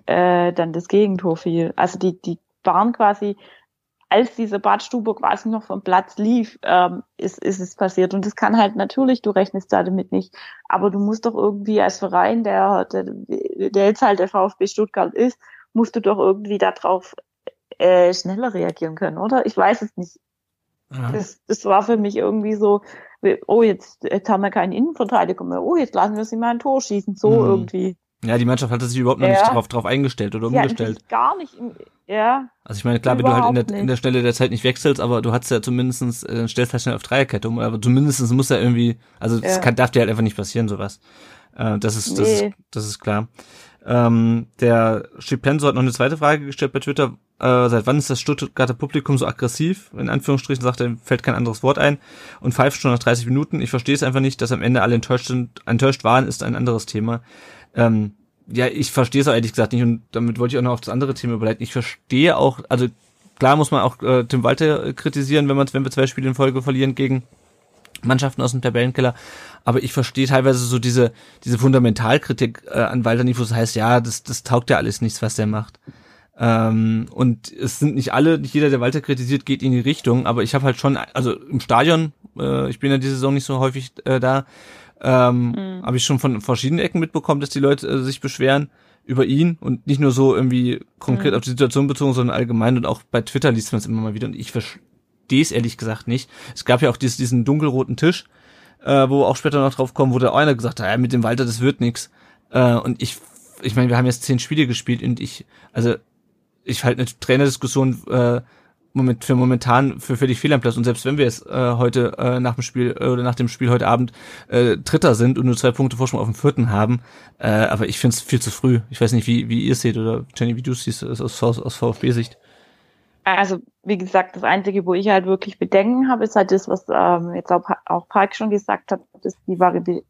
äh, dann das Gegentor fiel. Also die, die waren quasi, als diese Badstube quasi noch vom Platz lief, ähm, ist, ist es passiert. Und das kann halt natürlich, du rechnest da damit nicht, aber du musst doch irgendwie als Verein, der, der, der jetzt halt der VfB Stuttgart ist, musst du doch irgendwie darauf äh, schneller reagieren können, oder? Ich weiß es nicht. Ja. Das, das war für mich irgendwie so, oh, jetzt, jetzt haben wir keinen Innenverteidiger mehr, oh, jetzt lassen wir sie mal ein Tor schießen, so mhm. irgendwie. Ja, die Mannschaft hatte sich überhaupt noch ja. nicht drauf, drauf eingestellt oder umgestellt. Ja, gar nicht, ja. Also ich meine, klar, wenn du halt in der, in der Stelle der Zeit nicht wechselst, aber du hast ja zumindestens äh, stellst halt schnell auf Dreierkette um, aber zumindestens muss ja irgendwie, also das kann, darf dir halt einfach nicht passieren, sowas. Äh, das ist, das nee. ist, das ist klar. Ähm, der Schipenso hat noch eine zweite Frage gestellt bei Twitter. Äh, seit wann ist das Stuttgarter Publikum so aggressiv? In Anführungsstrichen sagt er, fällt kein anderes Wort ein. Und pfeift schon nach 30 Minuten. Ich verstehe es einfach nicht, dass am Ende alle enttäuscht sind. Enttäuscht waren, ist ein anderes Thema. Ähm, ja, ich verstehe es ehrlich gesagt nicht und damit wollte ich auch noch auf das andere Thema überleiten. Ich verstehe auch, also klar muss man auch äh, Tim Walter kritisieren, wenn man wenn wir zwei Spiele in Folge verlieren gegen Mannschaften aus dem Tabellenkeller. Aber ich verstehe teilweise so diese, diese Fundamentalkritik äh, an Walter Nifus. Das heißt, ja, das, das taugt ja alles nichts, was der macht. Ähm, und es sind nicht alle, nicht jeder, der Walter kritisiert, geht in die Richtung, aber ich habe halt schon, also im Stadion, äh, ich bin ja diese Saison nicht so häufig äh, da, ähm, mhm. habe ich schon von verschiedenen Ecken mitbekommen, dass die Leute äh, sich beschweren über ihn und nicht nur so irgendwie konkret mhm. auf die Situation bezogen, sondern allgemein und auch bei Twitter liest man es immer mal wieder und ich verstehe es ehrlich gesagt nicht. Es gab ja auch dieses, diesen dunkelroten Tisch, äh, wo auch später noch drauf kommen, wo der einer gesagt hat, ja, mit dem Walter, das wird nix. Äh, und ich, ich meine, wir haben jetzt zehn Spiele gespielt und ich, also ich halte eine Trainerdiskussion äh, moment, für momentan für völlig fehl am Platz. Und selbst wenn wir jetzt äh, heute äh, nach dem Spiel äh, oder nach dem Spiel heute Abend äh, Dritter sind und nur zwei Punkte Vorsprung auf dem vierten haben, äh, aber ich finde es viel zu früh. Ich weiß nicht, wie, wie ihr seht oder Jenny, wie du siehst aus, aus, aus VfB-Sicht. Also wie gesagt, das Einzige, wo ich halt wirklich Bedenken habe, ist halt das, was ähm, jetzt auch, auch Park schon gesagt hat, ist die Variabilität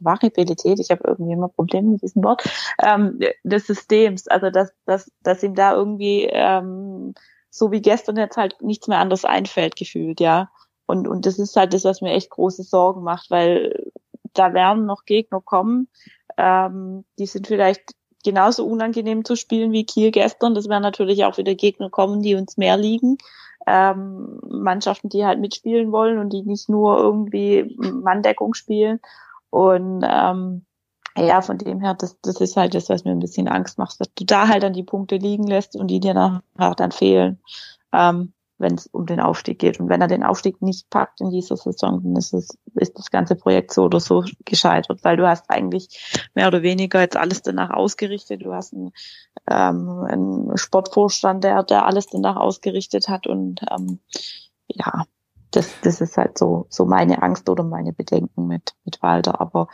Variabilität, ich habe irgendwie immer Probleme mit diesem Wort, ähm, des Systems. Also dass, dass, dass ihm da irgendwie ähm, so wie gestern jetzt halt nichts mehr anderes einfällt, gefühlt, ja. Und, und das ist halt das, was mir echt große Sorgen macht, weil da werden noch Gegner kommen, ähm, die sind vielleicht genauso unangenehm zu spielen wie Kiel gestern. Das werden natürlich auch wieder Gegner kommen, die uns mehr liegen. Ähm, Mannschaften, die halt mitspielen wollen und die nicht nur irgendwie Manndeckung spielen. Und ähm, ja, von dem her, das, das ist halt das, was mir ein bisschen Angst macht, dass du da halt dann die Punkte liegen lässt und die dir nachher dann fehlen, ähm, wenn es um den Aufstieg geht. Und wenn er den Aufstieg nicht packt in dieser Saison, dann ist, es, ist das ganze Projekt so oder so gescheitert, weil du hast eigentlich mehr oder weniger jetzt alles danach ausgerichtet. Du hast einen, ähm, einen Sportvorstand, der, der alles danach ausgerichtet hat und ähm, ja, das, das ist halt so, so meine Angst oder meine Bedenken mit, mit Walter. Aber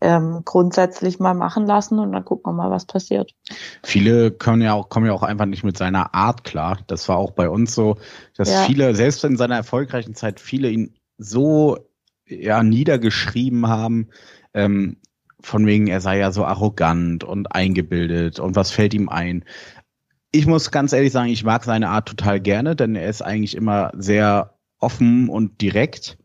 ähm, grundsätzlich mal machen lassen und dann gucken wir mal, was passiert. Viele können ja auch, kommen ja auch einfach nicht mit seiner Art klar. Das war auch bei uns so, dass Ja. viele, selbst in seiner erfolgreichen Zeit, viele ihn so ja niedergeschrieben haben, ähm, von wegen, er sei ja so arrogant und eingebildet und was fällt ihm ein. Ich muss ganz ehrlich sagen, ich mag seine Art total gerne, denn er ist eigentlich immer sehr offen und direkt.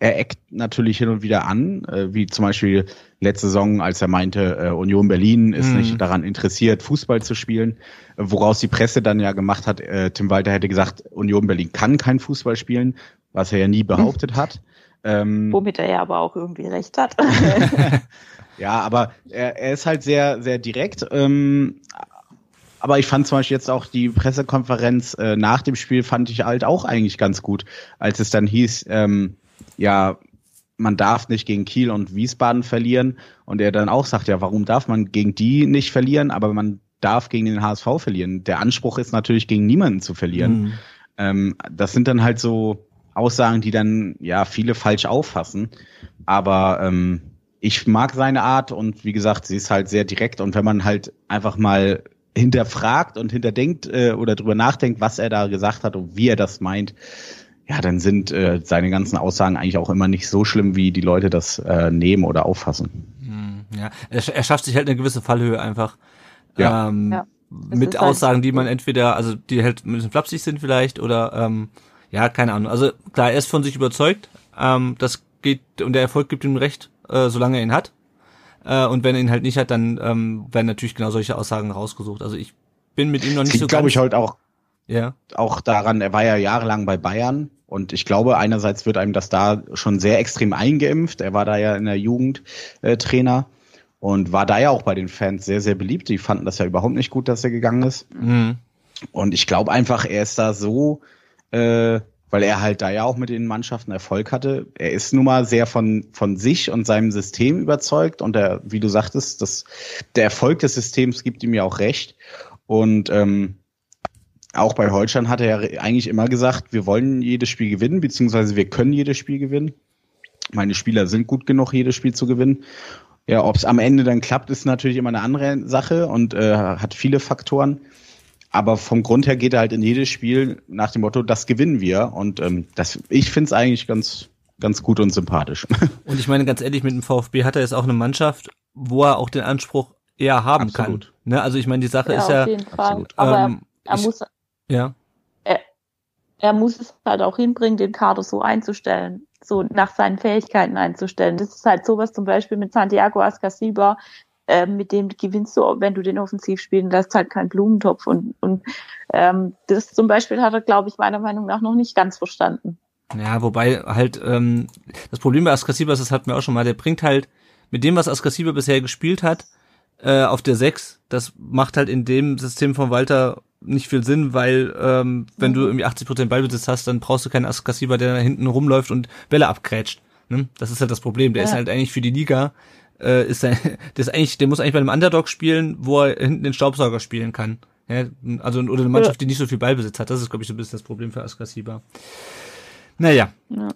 Er eckt natürlich hin und wieder an, äh, wie zum Beispiel letzte Saison, als er meinte, äh, Union Berlin ist Mhm. nicht daran interessiert, Fußball zu spielen, äh, woraus die Presse dann ja gemacht hat, äh, Tim Walter hätte gesagt, Union Berlin kann kein Fußball spielen, was er ja nie behauptet hat. Ähm, Womit er ja aber auch irgendwie recht hat. ja, aber er, er ist halt sehr, sehr direkt. Ähm, aber ich fand zum Beispiel jetzt auch die Pressekonferenz äh, nach dem Spiel fand ich halt auch eigentlich ganz gut, als es dann hieß, ähm, ja, man darf nicht gegen Kiel und Wiesbaden verlieren und er dann auch sagt, ja, warum darf man gegen die nicht verlieren, aber man darf gegen den HSV verlieren. Der Anspruch ist natürlich gegen niemanden zu verlieren. Mhm. Ähm, das sind dann halt so Aussagen, die dann ja viele falsch auffassen. Aber ähm, ich mag seine Art und wie gesagt, sie ist halt sehr direkt und wenn man halt einfach mal hinterfragt und hinterdenkt äh, oder drüber nachdenkt, was er da gesagt hat und wie er das meint, ja, dann sind äh, seine ganzen Aussagen eigentlich auch immer nicht so schlimm, wie die Leute das äh, nehmen oder auffassen. Mhm. Ja, er, er schafft sich halt eine gewisse Fallhöhe einfach. Ja. Ähm, Ja. Mit halt- Aussagen, die man entweder, also die halt ein bisschen flapsig sind vielleicht oder ähm, ja, keine Ahnung. Also klar, er ist von sich überzeugt. Ähm, das geht und der Erfolg gibt ihm recht, äh, solange er ihn hat. Äh, und wenn er ihn halt nicht hat, dann ähm, werden natürlich genau solche Aussagen rausgesucht. Also ich bin mit ihm noch Das nicht so liegt, glaube ich, halt auch ja. auch daran, er war ja jahrelang bei Bayern und ich glaube, einerseits wird einem das da schon sehr extrem eingeimpft. Er war da ja in der Jugend äh, Trainer und war da ja auch bei den Fans sehr, sehr beliebt. Die fanden das ja überhaupt nicht gut, dass er gegangen ist. Mhm. Und ich glaube einfach, er ist da so, äh, weil er halt da ja auch mit den Mannschaften Erfolg hatte. Er ist nun mal sehr von, von sich und seinem System überzeugt und der, wie du sagtest, das, der Erfolg des Systems gibt ihm ja auch recht. Und ähm, auch bei Holstein hat er ja eigentlich immer gesagt, wir wollen jedes Spiel gewinnen, beziehungsweise wir können jedes Spiel gewinnen. Meine Spieler sind gut genug, jedes Spiel zu gewinnen. Ja, ob es am Ende dann klappt, ist natürlich immer eine andere Sache und äh, hat viele Faktoren. Aber vom Grund her geht er halt in jedes Spiel nach dem Motto, das gewinnen wir. Und ähm, das, ich finde es eigentlich ganz, ganz gut und sympathisch. Und ich meine ganz ehrlich, mit dem VfB hat er jetzt auch eine Mannschaft, wo er auch den Anspruch eher haben Absolut. kann. Ne? Also ich meine, die Sache ja, ist auf ja, jeden Fall. absolut. Aber ähm, er, er ich- muss ja, er muss es halt auch hinbringen, den Kader so einzustellen, so nach seinen Fähigkeiten einzustellen. Das ist halt sowas zum Beispiel mit Santiago Ascasiba, äh, mit dem gewinnst du, wenn du den offensiv spielen lässt, halt kein Blumentopf. Und, und ähm, das zum Beispiel hat er, glaube ich, meiner Meinung nach noch nicht ganz verstanden. Ja, wobei halt ähm, das Problem bei Askasiba ist, das hatten wir auch schon mal, der bringt halt mit dem, was Askasiba bisher gespielt hat, äh, auf der 6, das macht halt in dem System von Walter nicht viel Sinn, weil ähm, wenn du irgendwie 80% Ballbesitz hast, dann brauchst du keinen Askasiba, der da hinten rumläuft und Bälle abgrätscht. Ne? Das ist halt das Problem. Der Ja. ist halt eigentlich für die Liga, äh, ist der, der ist eigentlich, der muss eigentlich bei einem Underdog spielen, wo er hinten den Staubsauger spielen kann. Ja, also oder eine Mannschaft, die nicht so viel Ballbesitz hat. Das ist, glaube ich, so ein bisschen das Problem für Askasiba. Naja. Ja.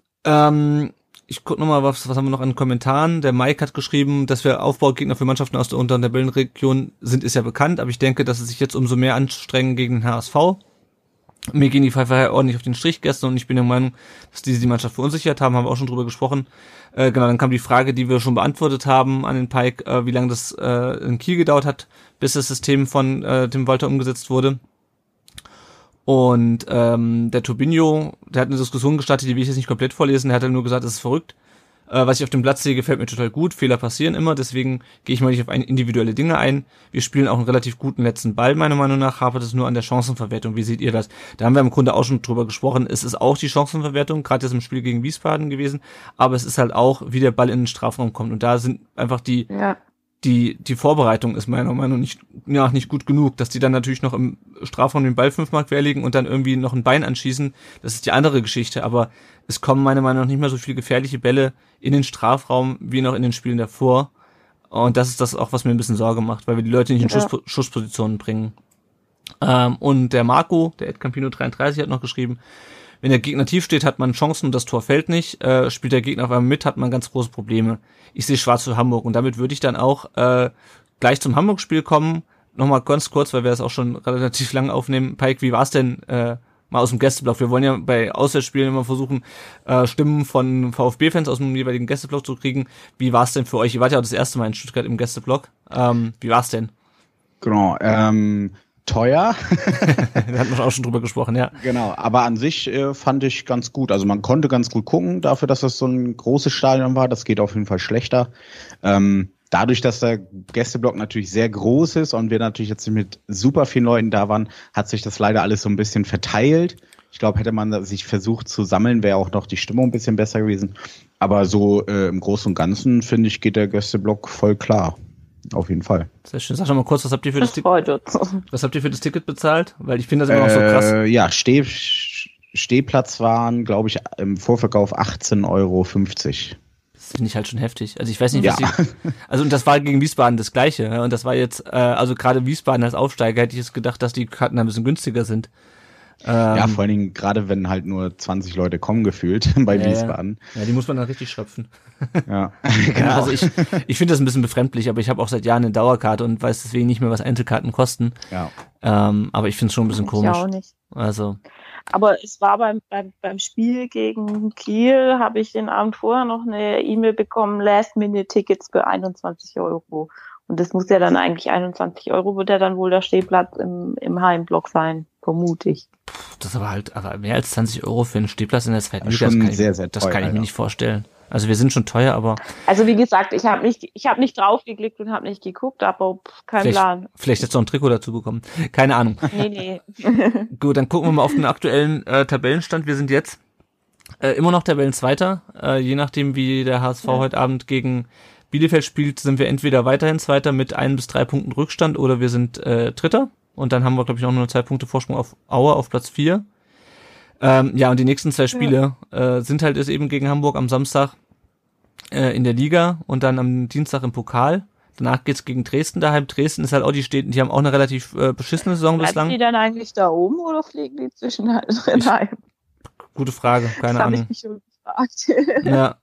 Ähm, ich guck noch mal, was, was haben wir noch an Kommentaren. Der Mike hat geschrieben, dass wir Aufbaugegner für Mannschaften aus der unteren Tabellenregion sind, ist ja bekannt, aber ich denke, dass es sich jetzt umso mehr anstrengen gegen den HSV. Mir gehen die Pfeifer ordentlich auf den Strich gestern und ich bin der Meinung, dass diese die Mannschaft verunsichert haben, haben wir auch schon drüber gesprochen. Äh, genau, dann kam die Frage, die wir schon beantwortet haben an den Pike, äh, wie lange das äh, in Kiel gedauert hat, bis das System von äh, Tim Walter umgesetzt wurde. Und ähm, der Turbinho, der hat eine Diskussion gestartet, die will ich jetzt nicht komplett vorlesen, der hat dann nur gesagt, das ist verrückt. Äh, was ich auf dem Platz sehe, gefällt mir total gut. Fehler passieren immer, deswegen gehe ich mal nicht auf individuelle Dinge ein. Wir spielen auch einen relativ guten letzten Ball, meiner Meinung nach, hapert es nur an der Chancenverwertung. Wie seht ihr das? Da haben wir im Grunde auch schon drüber gesprochen. Es ist auch die Chancenverwertung, gerade jetzt im Spiel gegen Wiesbaden gewesen, aber es ist halt auch, wie der Ball in den Strafraum kommt. Und da sind einfach die, Ja. Die, die Vorbereitung ist meiner Meinung nicht, nach nicht gut genug, dass die dann natürlich noch im Strafraum den Ball fünfmal querlegen und dann irgendwie noch ein Bein anschießen. Das ist die andere Geschichte, aber es kommen meiner Meinung nach nicht mehr so viele gefährliche Bälle in den Strafraum wie noch in den Spielen davor. Und das ist das auch, was mir ein bisschen Sorge macht, weil wir die Leute nicht in Ja. Schuss, Schusspositionen bringen. Ähm, und der Marco, der Ed Campino 33 hat noch geschrieben, wenn der Gegner tief steht, hat man Chancen und das Tor fällt nicht. Äh, spielt der Gegner auf einmal mit, hat man ganz große Probleme. Ich sehe schwarz für Hamburg und damit würde ich dann auch äh, gleich zum Hamburg-Spiel kommen. Nochmal ganz kurz, weil wir das auch schon relativ lang aufnehmen. Pike, wie war's denn äh, mal aus dem Gästeblock? Wir wollen ja bei Auswärtsspielen immer versuchen, äh, Stimmen von VfB-Fans aus dem jeweiligen Gästeblock zu kriegen. Wie war's denn für euch? Ihr wart ja auch das erste Mal in Stuttgart im Gästeblock. Ähm, wie war's denn? Genau, ähm, teuer. da hatten wir auch schon drüber gesprochen, ja. Genau, aber an sich äh, fand ich ganz gut. Also man konnte ganz gut gucken, dafür, dass das so ein großes Stadion war. Das geht auf jeden Fall schlechter. Ähm, dadurch, dass der Gästeblock natürlich sehr groß ist und wir natürlich jetzt mit super vielen Leuten da waren, hat sich das leider alles so ein bisschen verteilt. Ich glaube, hätte man sich versucht zu sammeln, wäre auch noch die Stimmung ein bisschen besser gewesen. Aber so äh, im Großen und Ganzen, finde ich, geht der Gästeblock voll klar. Auf jeden Fall. Sehr schön. Sag doch mal kurz, was habt ihr für das, Das Ticket? Was habt ihr für das Ticket bezahlt? Weil ich finde das immer noch so krass. Äh, ja, Steh, Stehplatz waren, glaube ich, im Vorverkauf 18,50 Euro. Das finde ich halt schon heftig. Also ich weiß nicht, Ja. was die, also und das war gegen Wiesbaden das Gleiche. Und das war jetzt, äh, also gerade Wiesbaden als Aufsteiger hätte ich jetzt gedacht, dass die Karten ein bisschen günstiger sind. Ähm, Ja, vor allen Dingen gerade wenn halt nur 20 Leute kommen gefühlt bei ja, Wiesbaden. Ja, die muss man dann richtig schöpfen. Ja, Ja, also ich, ich finde das ein bisschen befremdlich, aber ich habe auch seit Jahren eine Dauerkarte und weiß deswegen nicht mehr, was Einzelkarten kosten. ja. Ähm, aber ich finde es schon ein bisschen Ich komisch. auch nicht. Also, Aber es war beim, beim, beim Spiel gegen Kiel, habe ich den Abend vorher noch eine E-Mail bekommen, Last-Minute-Tickets für 21 Euro. Und das muss ja dann eigentlich 21 Euro, wird ja dann wohl der Stehplatz im, im Heimblock sein, vermute ich. das ist aber halt, aber mehr als 20 Euro für einen Stehplatz in der zweiten Liga, das kann, ich, sehr, sehr das teuer, kann ich mir ja. nicht vorstellen. Also wir sind schon teuer, aber Also wie gesagt, ich habe nicht, ich habe nicht draufgeklickt und habe nicht geguckt, aber pff, kein vielleicht, Plan. vielleicht jetzt noch ein Trikot dazu bekommen. Keine Ahnung. Nee, nee. Gut, dann gucken wir mal auf den aktuellen äh, Tabellenstand. Wir sind jetzt äh, immer noch Tabellenzweiter. Äh, je nachdem, wie der HSV heute Abend gegen Bielefeld spielt, sind wir entweder weiterhin Zweiter mit ein bis drei Punkten Rückstand oder wir sind äh, Dritter. Und dann haben wir, glaube ich, auch nur zwei Punkte Vorsprung auf Aue auf Platz vier. Ähm, ja, und die nächsten zwei Spiele äh, sind halt ist eben gegen Hamburg am Samstag äh, in der Liga und dann am Dienstag im Pokal. Danach geht's gegen Dresden daheim. Dresden ist halt auch die Städte, die haben auch eine relativ äh, beschissene Saison Bleiben bislang. die dann eigentlich da oben oder fliegen die zwischen Nein, Gute Frage, keine das Ahnung. ich mich schon gefragt. Ja.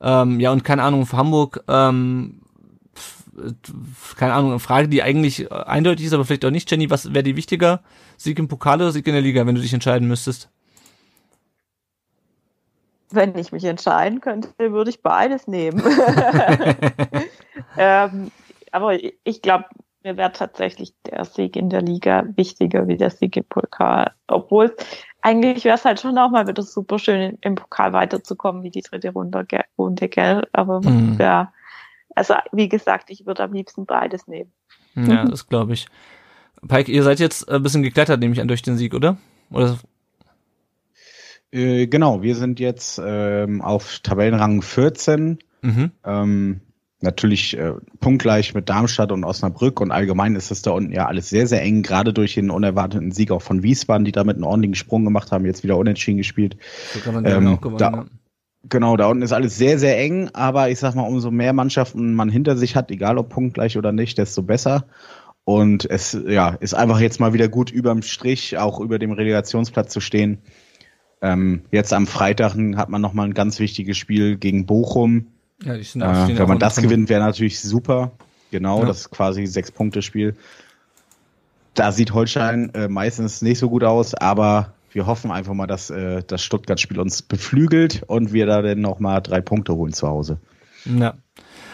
Ähm, ja, und keine Ahnung, für Hamburg, ähm, keine Ahnung, eine Frage, die eigentlich äh, eindeutig ist, aber vielleicht auch nicht, Jenny, was wäre die wichtiger? Sieg im Pokal oder Sieg in der Liga, wenn du dich entscheiden müsstest? Wenn ich mich entscheiden könnte, würde ich beides nehmen. ähm, aber ich glaube, mir wäre tatsächlich der Sieg in der Liga wichtiger wie der Sieg im Pokal. Obwohl eigentlich wäre es halt schon auch mal wieder super schön, im Pokal weiterzukommen, wie die dritte Runde, Runde gell? Aber Mhm. ja, also wie gesagt, ich würde am liebsten beides nehmen. Ja, das glaube ich. Pike, ihr seid jetzt ein bisschen geklettert, nehme ich an, durch den Sieg, oder? Oder Äh, genau, wir sind jetzt ähm, auf Tabellenrang 14. mhm. Ähm, natürlich äh, punktgleich mit Darmstadt und Osnabrück und allgemein ist es da unten ja alles sehr, sehr eng, gerade durch den unerwarteten Sieg auch von Wiesbaden, die damit einen ordentlichen Sprung gemacht haben, jetzt wieder unentschieden gespielt. So kann man Ähm, auch gewonnen. da- ja. Genau, da unten ist alles sehr, sehr eng, aber ich sag mal, umso mehr Mannschaften man hinter sich hat, egal ob punktgleich oder nicht, desto besser. Und es ja, ist einfach jetzt mal wieder gut überm Strich, auch über dem Relegationsplatz zu stehen. Ähm, jetzt am Freitag hat man nochmal ein ganz wichtiges Spiel gegen Bochum. ja, die sind Äh, stehen wenn auch man das gewinnt, wäre natürlich super. Genau, Ja. das ist quasi ein Sechs-Punkte-Spiel. Da sieht Holstein äh, meistens nicht so gut aus, aber wir hoffen einfach mal, dass äh, das Stuttgart-Spiel uns beflügelt und wir da dann nochmal drei Punkte holen zu Hause. Ja.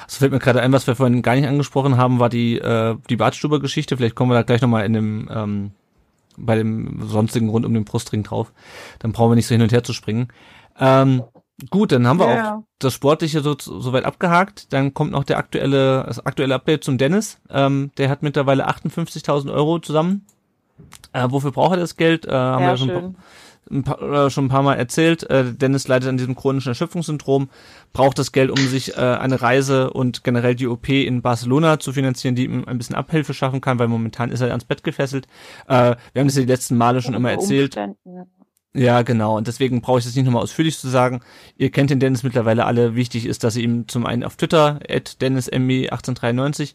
Also fällt mir gerade ein, was wir vorhin gar nicht angesprochen haben, war die, äh, die Badstuber-Geschichte. Vielleicht kommen wir da gleich nochmal in dem, ähm, bei dem sonstigen rund um den Brustring drauf. Dann brauchen wir nicht so hin und her zu springen. Ähm, gut, dann haben wir Ja. auch das Sportliche so, soweit abgehakt. Dann kommt noch der aktuelle, das aktuelle Update zum Dennis. Ähm, der hat mittlerweile 58.000 Euro zusammen. Äh, wofür braucht er das Geld? Äh, haben wir Ja, ja schon schön. ein paar, äh, schon ein paar Mal erzählt. Äh, Dennis leidet an diesem chronischen Erschöpfungssyndrom, braucht das Geld, um sich äh, eine Reise und generell die OP in Barcelona zu finanzieren, die ihm ein bisschen Abhilfe schaffen kann, weil momentan ist er ans Bett gefesselt. Äh, wir haben das ja die letzten Male schon immer erzählt. Ja, genau. Und deswegen brauche ich das nicht nochmal ausführlich zu sagen. Ihr kennt den Dennis mittlerweile alle. Wichtig ist, dass ihr ihm zum einen auf Twitter, at DennisMB1893,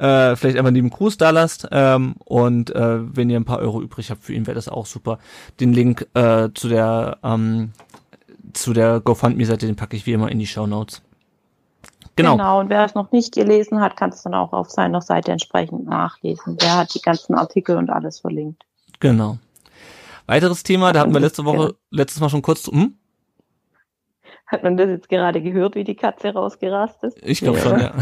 äh, vielleicht einfach neben Gruß da lasst. Ähm, und äh, wenn ihr ein paar Euro übrig habt für ihn, wäre das auch super. Den Link äh, zu der ähm, zu der GoFundMe-Seite, den packe ich wie immer in die Show Notes. Genau. genau, und wer es noch nicht gelesen hat, kann es dann auch auf seiner Seite entsprechend nachlesen. Der hat die ganzen Artikel und alles verlinkt. Genau. Weiteres Thema, da hatten wir letzte Woche, letztes Mal schon kurz, hm? Hat man das jetzt gerade gehört, wie die Katze rausgerast ist? Ich glaube ja. schon, ja.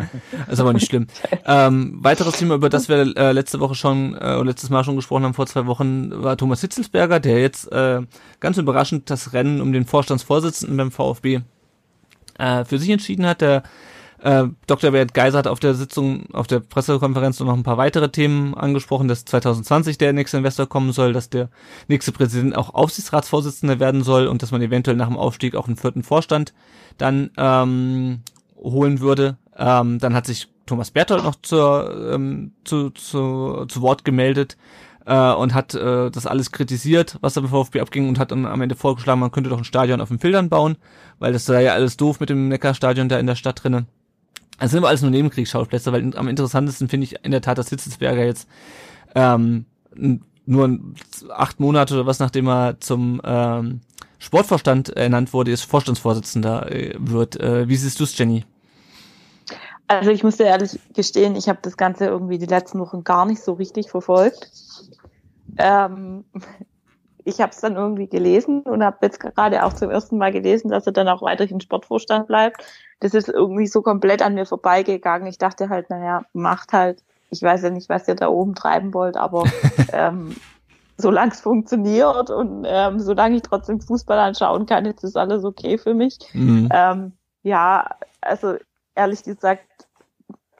ist aber nicht schlimm. ähm, weiteres Thema, über das wir äh, letzte Woche schon, äh, letztes Mal schon gesprochen haben, vor zwei Wochen, war Thomas Hitzelsberger, der jetzt äh, ganz überraschend das Rennen um den Vorstandsvorsitzenden beim VfB äh, für sich entschieden hat. Der äh, Dr. Bert Geiser hat auf der Sitzung, auf der Pressekonferenz noch ein paar weitere Themen angesprochen, dass 2020 der nächste Investor kommen soll, dass der nächste Präsident auch Aufsichtsratsvorsitzender werden soll und dass man eventuell nach dem Aufstieg auch einen vierten Vorstand dann ähm, holen würde. Ähm, dann hat sich Thomas Berthold noch zur, ähm, zu, zu, zu Wort gemeldet äh, und hat äh, das alles kritisiert, was da beim VfB abging und hat dann am Ende vorgeschlagen, man könnte doch ein Stadion auf den Filtern bauen, weil das sei ja alles doof mit dem Neckarstadion da in der Stadt drinnen. Das sind aber alles nur Nebenkriegsschauplätze, weil am interessantesten finde ich in der Tat, dass Hitzelsberger jetzt ähm, nur acht Monate oder was, nachdem er zum ähm, Sportvorstand ernannt wurde, ist Vorstandsvorsitzender äh, wird. Äh, wie siehst du es, Jenny? Also ich muss dir ehrlich gestehen, ich habe das Ganze irgendwie die letzten Wochen gar nicht so richtig verfolgt. Ähm, ich habe es dann irgendwie gelesen und habe jetzt gerade auch zum ersten Mal gelesen, dass er dann auch weiterhin Sportvorstand bleibt. Das ist irgendwie so komplett an mir vorbeigegangen. Ich dachte halt, naja, macht halt. Ich weiß ja nicht, was ihr da oben treiben wollt, aber ähm, solange es funktioniert und ähm, solange ich trotzdem Fußball anschauen kann, ist das alles okay für mich. Mhm. Ähm, ja, also ehrlich gesagt,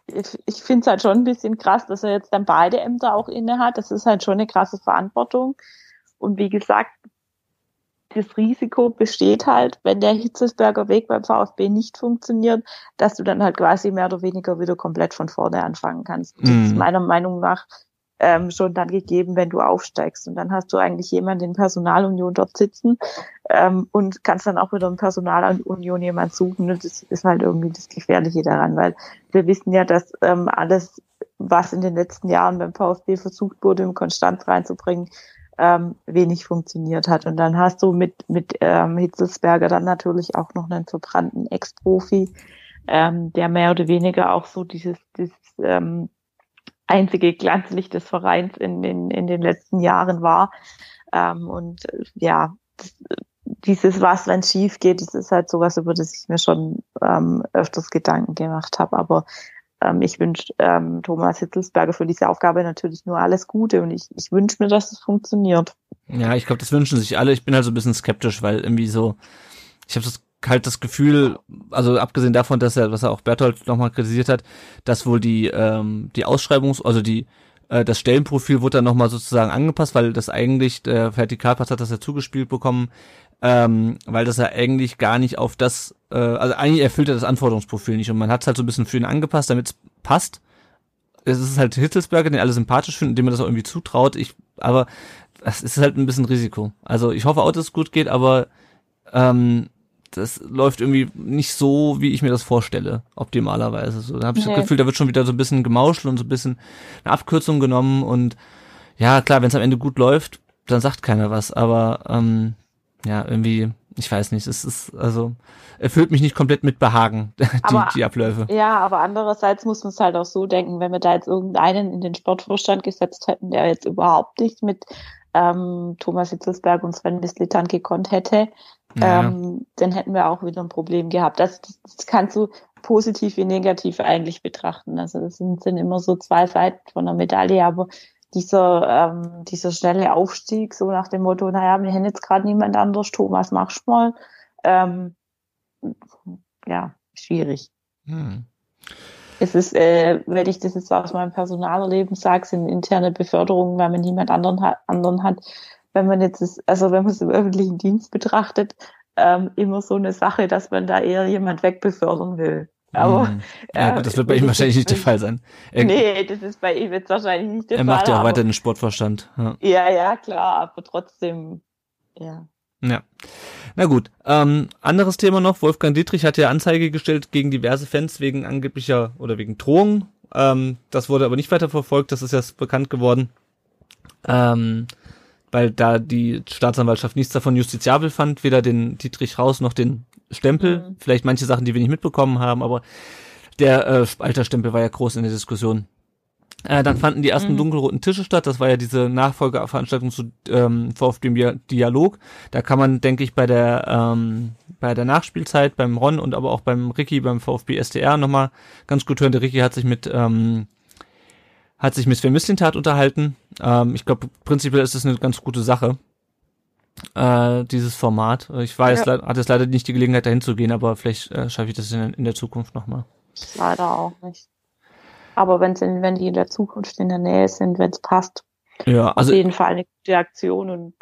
ich, ich finde es halt schon ein bisschen krass, dass er jetzt dann beide Ämter auch inne hat. Das ist halt schon eine krasse Verantwortung. Und wie gesagt, das Risiko besteht halt, wenn der Hitzelsberger Weg beim VfB nicht funktioniert, dass du dann halt quasi mehr oder weniger wieder komplett von vorne anfangen kannst. Das ist mhm. meiner Meinung nach ähm, schon dann gegeben, wenn du aufsteigst. Und dann hast du eigentlich jemanden in Personalunion dort sitzen ähm, und kannst dann auch wieder in Personalunion jemand suchen. Und das ist halt irgendwie das Gefährliche daran, weil wir wissen ja, dass ähm, alles, was in den letzten Jahren beim VfB versucht wurde, im Konstanz reinzubringen, ähm, wenig funktioniert hat. Und dann hast du mit, mit ähm, Hitzelsberger dann natürlich auch noch einen verbrannten Ex-Profi, ähm, der mehr oder weniger auch so dieses, dieses ähm, einzige Glanzlicht des Vereins in, in, in den letzten Jahren war. Ähm, und äh, ja, das, dieses was, wenn schief geht, das ist halt sowas, über das ich mir schon ähm, öfters Gedanken gemacht habe. Aber ähm, ich wünsche ähm, Thomas Hitzelsberger für diese Aufgabe natürlich nur alles Gute und ich, ich wünsche mir, dass es funktioniert. Ja, ich glaube, das wünschen sich alle. Ich bin halt so ein bisschen skeptisch, weil irgendwie so, ich habe halt das Gefühl, also abgesehen davon, dass er, was er auch Berthold nochmal kritisiert hat, dass wohl die ähm, die Ausschreibungs, also die äh, das Stellenprofil wurde dann nochmal sozusagen angepasst, weil das eigentlich der Vertikalpass hat das ja zugespielt bekommen, ähm, weil das ja eigentlich gar nicht auf das, äh, also eigentlich erfüllt er das Anforderungsprofil nicht und man hat es halt so ein bisschen für ihn angepasst, damit es passt. Es ist halt Hitzelsberger, den alle sympathisch finden, dem man das auch irgendwie zutraut. Ich, aber es ist halt ein bisschen Risiko. Also ich hoffe auch, dass es gut geht, aber ähm, das läuft irgendwie nicht so, wie ich mir das vorstelle, optimalerweise. So, da habe ich nee. das Gefühl, da wird schon wieder so ein bisschen gemauschelt und so ein bisschen eine Abkürzung genommen und ja, klar, wenn es am Ende gut läuft, dann sagt keiner was, aber ähm, ja, irgendwie, ich weiß nicht, es ist, also, erfüllt mich nicht komplett mit Behagen, die, aber, die Abläufe. Ja, aber andererseits muss man es halt auch so denken, wenn wir da jetzt irgendeinen in den Sportvorstand gesetzt hätten, der jetzt überhaupt nicht mit ähm, Thomas Hitzelsberg und Sven Mislitan gekonnt hätte, ja. ähm, dann hätten wir auch wieder ein Problem gehabt. Das, das kannst du positiv wie negativ eigentlich betrachten. Also das sind, sind immer so zwei Seiten von der Medaille, aber dieser, ähm, dieser schnelle Aufstieg, so nach dem Motto, naja, wir haben jetzt gerade niemand anders, Thomas, machst mal, ähm, ja, schwierig. Hm. Es ist, äh, wenn ich das jetzt aus meinem Personalerleben sage, sind interne Beförderungen, weil man niemand anderen hat, anderen hat. Wenn man jetzt, ist, also wenn man es im öffentlichen Dienst betrachtet, ähm, immer so eine Sache, dass man da eher jemand wegbefördern will. Aber hm. ja, gut, das wird bei ihm wahrscheinlich nicht der Fall sein. Er, nee, das ist bei ihm jetzt wahrscheinlich nicht der er Fall. Er macht ja auch weiter den Sportvorstand. Ja. ja, ja, klar, aber trotzdem, ja. Ja. Na gut. Ähm, anderes Thema noch. Wolfgang Dietrich hat ja Anzeige gestellt gegen diverse Fans wegen angeblicher oder wegen Drohungen Ähm, das wurde aber nicht weiter verfolgt, das ist jetzt bekannt geworden. Ähm, weil da die Staatsanwaltschaft nichts davon justiziabel fand, weder den Dietrich Raus noch den Stempel. Mhm. Vielleicht manche Sachen, die wir nicht mitbekommen haben, aber der äh, Altersstempel war ja groß in der Diskussion. Äh, dann fanden die ersten Mhm. dunkelroten Tische statt. Das war ja diese Nachfolgeveranstaltung zu ähm, VfB Dia- Dialog. Da kann man, denke ich, bei der ähm, bei der Nachspielzeit beim Ron und aber auch beim Ricky beim VfB SDR nochmal ganz gut hören. Der Ricky hat sich mit ähm, hat sich mit Sven Mislintat unterhalten. Ähm, ich glaube, prinzipiell ist es eine ganz gute Sache. Äh, dieses Format. Ich weiß, Ja. hatte es leider nicht die Gelegenheit dahin zu gehen, aber vielleicht äh, schaffe ich das in, in der Zukunft nochmal. Leider auch nicht. Aber wenn's in, wenn die in der Zukunft in der Nähe sind, wenn es passt, Ja, also auf jeden Fall eine gute Aktion und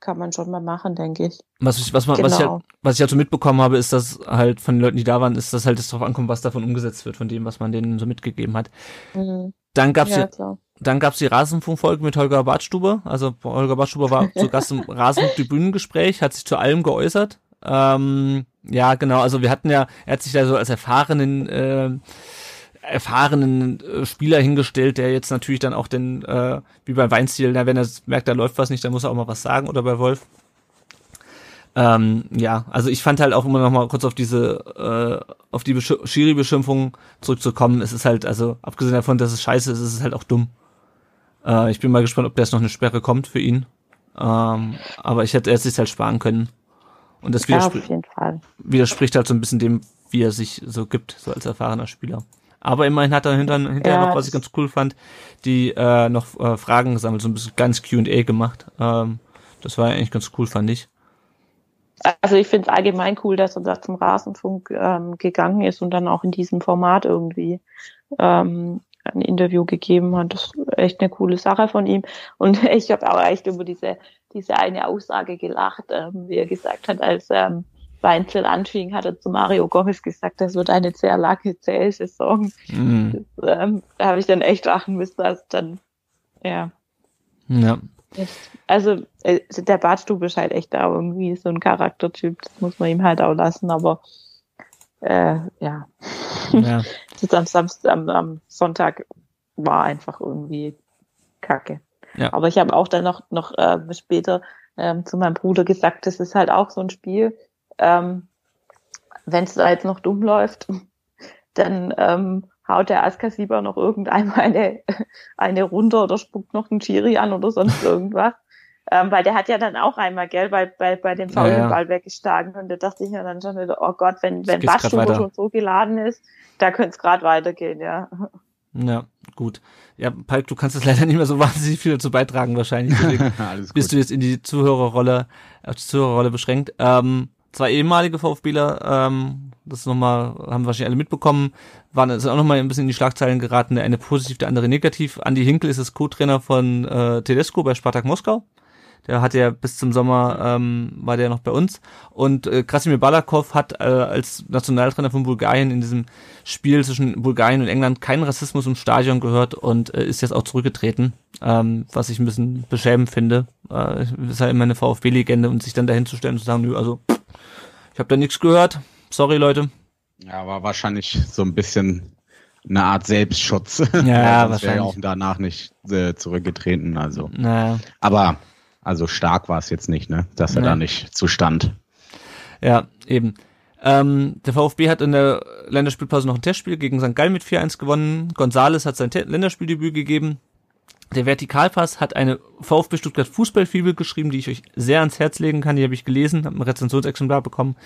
kann man schon mal machen, denke ich. was ich, was man, was ich Genau. halt, was ich halt so mitbekommen habe, ist, dass halt von den Leuten, die da waren, ist, dass halt es darauf ankommt, was davon umgesetzt wird, von dem, was man denen so mitgegeben hat. Mhm. Dann gab's Ja, die, dann gab's die Rasenfunkfolge mit Holger Bartstuber. Also Holger Bartstuber war zu Gast im Rasentribünengespräch, hat sich zu allem geäußert. Ähm, ja, genau. Also wir hatten ja, er hat sich da so als erfahrenen, äh, erfahrenen äh, Spieler hingestellt, der jetzt natürlich dann auch den, äh, wie bei Weinziel, na, wenn er merkt, da läuft was nicht, dann muss er auch mal was sagen oder bei Wolf. Ähm, ja, also ich fand halt auch immer noch mal kurz auf diese, äh, auf die Besch Schiri-Beschimpfung zurückzukommen. Es ist halt, also abgesehen davon, dass es scheiße ist, ist es halt auch dumm. Äh, ich bin mal gespannt, ob da jetzt noch eine Sperre kommt für ihn. Ähm, aber ich hätte es sich halt sparen können. Und das Ja, widerspr widerspricht halt so ein bisschen dem, wie er sich so gibt, so als erfahrener Spieler. Aber immerhin hat er hinter, hinterher Ja, noch, was ich ganz cool fand, die äh, noch äh, Fragen gesammelt, so ein bisschen ganz Q&A gemacht. Ähm, das war eigentlich ganz cool, fand ich. Also ich finde es allgemein cool, dass er da zum Rasenfunk ähm, gegangen ist und dann auch in diesem Format irgendwie ähm, ein Interview gegeben hat. Das ist echt eine coole Sache von ihm. Und ich habe auch echt über diese, diese eine Aussage gelacht, ähm, wie er gesagt hat, als ähm, Weinzel anfing, hat er zu Mario Gomez gesagt, das wird eine sehr lange zähe-Saison. Mhm. Das, ähm, da habe ich dann echt lachen müssen, also dann, ja. Ja. Also äh, der Badstube ist halt echt da irgendwie so ein Charaktertyp, das muss man ihm halt auch lassen, aber äh, ja, ja. das am Samstag, am, am Sonntag war einfach irgendwie Kacke. Ja. Aber ich habe auch dann noch noch äh, später ähm, zu meinem Bruder gesagt, das ist halt auch so ein Spiel, ähm, wenn es da jetzt noch dumm läuft, dann ähm, haut der Askasiber noch irgendeinmal eine, eine runter oder spuckt noch einen Chiri an oder sonst irgendwas. Ähm, weil der hat ja dann auch einmal, gell, bei, bei, bei dem Ja, faulen ja. Ball weggeschlagen und da dachte ich mir dann schon wieder, oh Gott, wenn, wenn weiter. schon so geladen ist, da könnte es gerade weitergehen, ja. Ja, gut. Ja, Palk, du kannst jetzt leider nicht mehr so wahnsinnig viel dazu beitragen wahrscheinlich. Alles bist du jetzt in die Zuhörerrolle, auf die Zuhörerrolle beschränkt. Ähm, zwei ehemalige VfBler, ähm, das nochmal, haben wahrscheinlich alle mitbekommen, waren sind auch nochmal ein bisschen in die Schlagzeilen geraten, der eine positiv, der andere negativ. Andi Hinkel ist das Co-Trainer von äh, Tedesco bei Spartak Moskau. Der hat ja bis zum Sommer ähm, war der noch bei uns und äh, Krasimir Balakov hat äh, als Nationaltrainer von Bulgarien in diesem Spiel zwischen Bulgarien und England keinen Rassismus im Stadion gehört und äh, ist jetzt auch zurückgetreten, ähm, was ich ein bisschen beschämend finde. Äh, ist halt immer eine VfB-Legende und sich dann dahin zu stellen und zu sagen, nö, also pff, ich habe da nichts gehört. Sorry Leute. Ja, war wahrscheinlich so ein bisschen eine Art Selbstschutz. Ja, sonst wäre wahrscheinlich. auch danach nicht äh, zurückgetreten. Also, Naja. aber also stark war es jetzt nicht, ne, dass er Nee. da nicht zustand. Ja, eben. Ähm, der VfB hat in der Länderspielpause noch ein Testspiel gegen St. Gallen mit 4-1 gewonnen. Gonzales hat sein Länderspieldebüt gegeben. Der Vertikalpass hat eine VfB Stuttgart Fußballfibel geschrieben, die ich euch sehr ans Herz legen kann. Die habe ich gelesen, habe ein Rezensionsexemplar bekommen.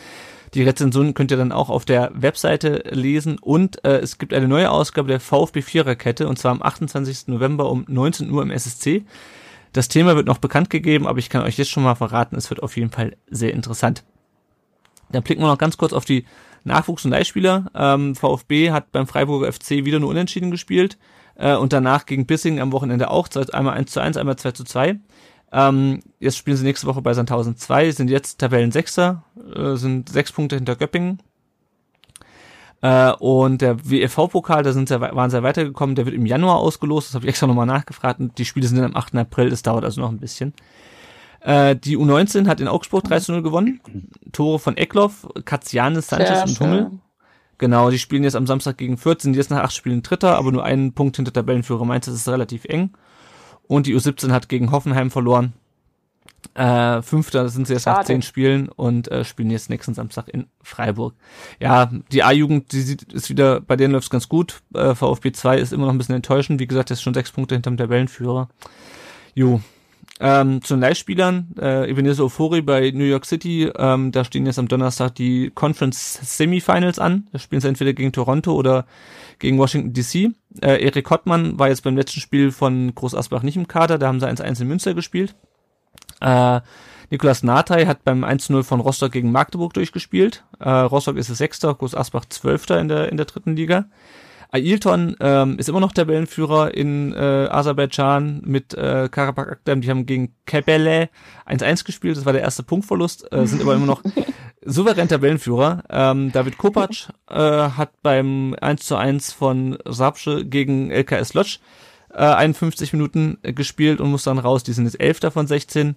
Die Rezension könnt ihr dann auch auf der Webseite lesen. Und äh, es gibt eine neue Ausgabe der VfB Viererkette und zwar am 28. November um 19 Uhr im SSC. Das Thema wird noch bekannt gegeben, aber ich kann euch jetzt schon mal verraten, es wird auf jeden Fall sehr interessant. Dann blicken wir noch ganz kurz auf die Nachwuchs- und Leihspieler. Ähm, VfB hat beim Freiburger FC wieder nur unentschieden gespielt äh, und danach gegen Bissingen am Wochenende auch, einmal 1 zu 1, einmal 2 zu 2. Ähm, jetzt spielen sie nächste Woche bei Sandhausen 2, sind jetzt Tabellensechster, äh, sind sechs Punkte hinter Göppingen. Äh, und der WFV-Pokal, da sind sie, waren sie weitergekommen, der wird im Januar ausgelost, das habe ich extra nochmal nachgefragt. Und die Spiele sind dann am 8. April, das dauert also noch ein bisschen. Äh, die U19 hat in Augsburg 3 zu 0 gewonnen. Tore von Eckloff, Katzianis, Sanchez Sehr und Hummel. schön. Genau, die spielen jetzt am Samstag gegen Fürth, sind jetzt nach acht Spielen Dritter, aber nur einen Punkt hinter Tabellenführer Mainz, das ist relativ eng. Und die U17 hat gegen Hoffenheim verloren. Äh, Fünfter sind sie jetzt nach Schade. zehn Spielen und äh, spielen jetzt nächsten Samstag in Freiburg. Ja, die A-Jugend, die sieht, ist wieder, bei denen läuft's ganz gut. Äh, VfB 2 ist immer noch ein bisschen enttäuschend. Wie gesagt, ist schon sechs Punkte hinterm Tabellenführer. Jo. Ähm, zu den Leihspielern, äh, Ebenezer Ofori bei New York City, ähm, da stehen jetzt am Donnerstag die Conference Semifinals an. Da spielen sie entweder gegen Toronto oder gegen Washington DC. Äh, Erik Hottmann war jetzt beim letzten Spiel von Groß Asbach nicht im Kader, da haben sie 1-1 in Münster gespielt. Äh, Nikolas Nathai hat beim 1-0 von Rostock gegen Magdeburg durchgespielt. Äh, Rostock ist es Sechster, Groß Asbach Zwölfter in der, in der dritten Liga. Ailton ähm, ist immer noch Tabellenführer in äh, Aserbaidschan mit äh, Karabakh Akdam. Die haben gegen Kebele 1-1 gespielt. Das war der erste Punktverlust, äh, sind aber immer noch souverän Tabellenführer. Ähm, David Kopac äh, hat beim 1-1 von Sapsche gegen LKS Lodz äh, 51 Minuten äh, gespielt und muss dann raus. Die sind jetzt Elfter von 16.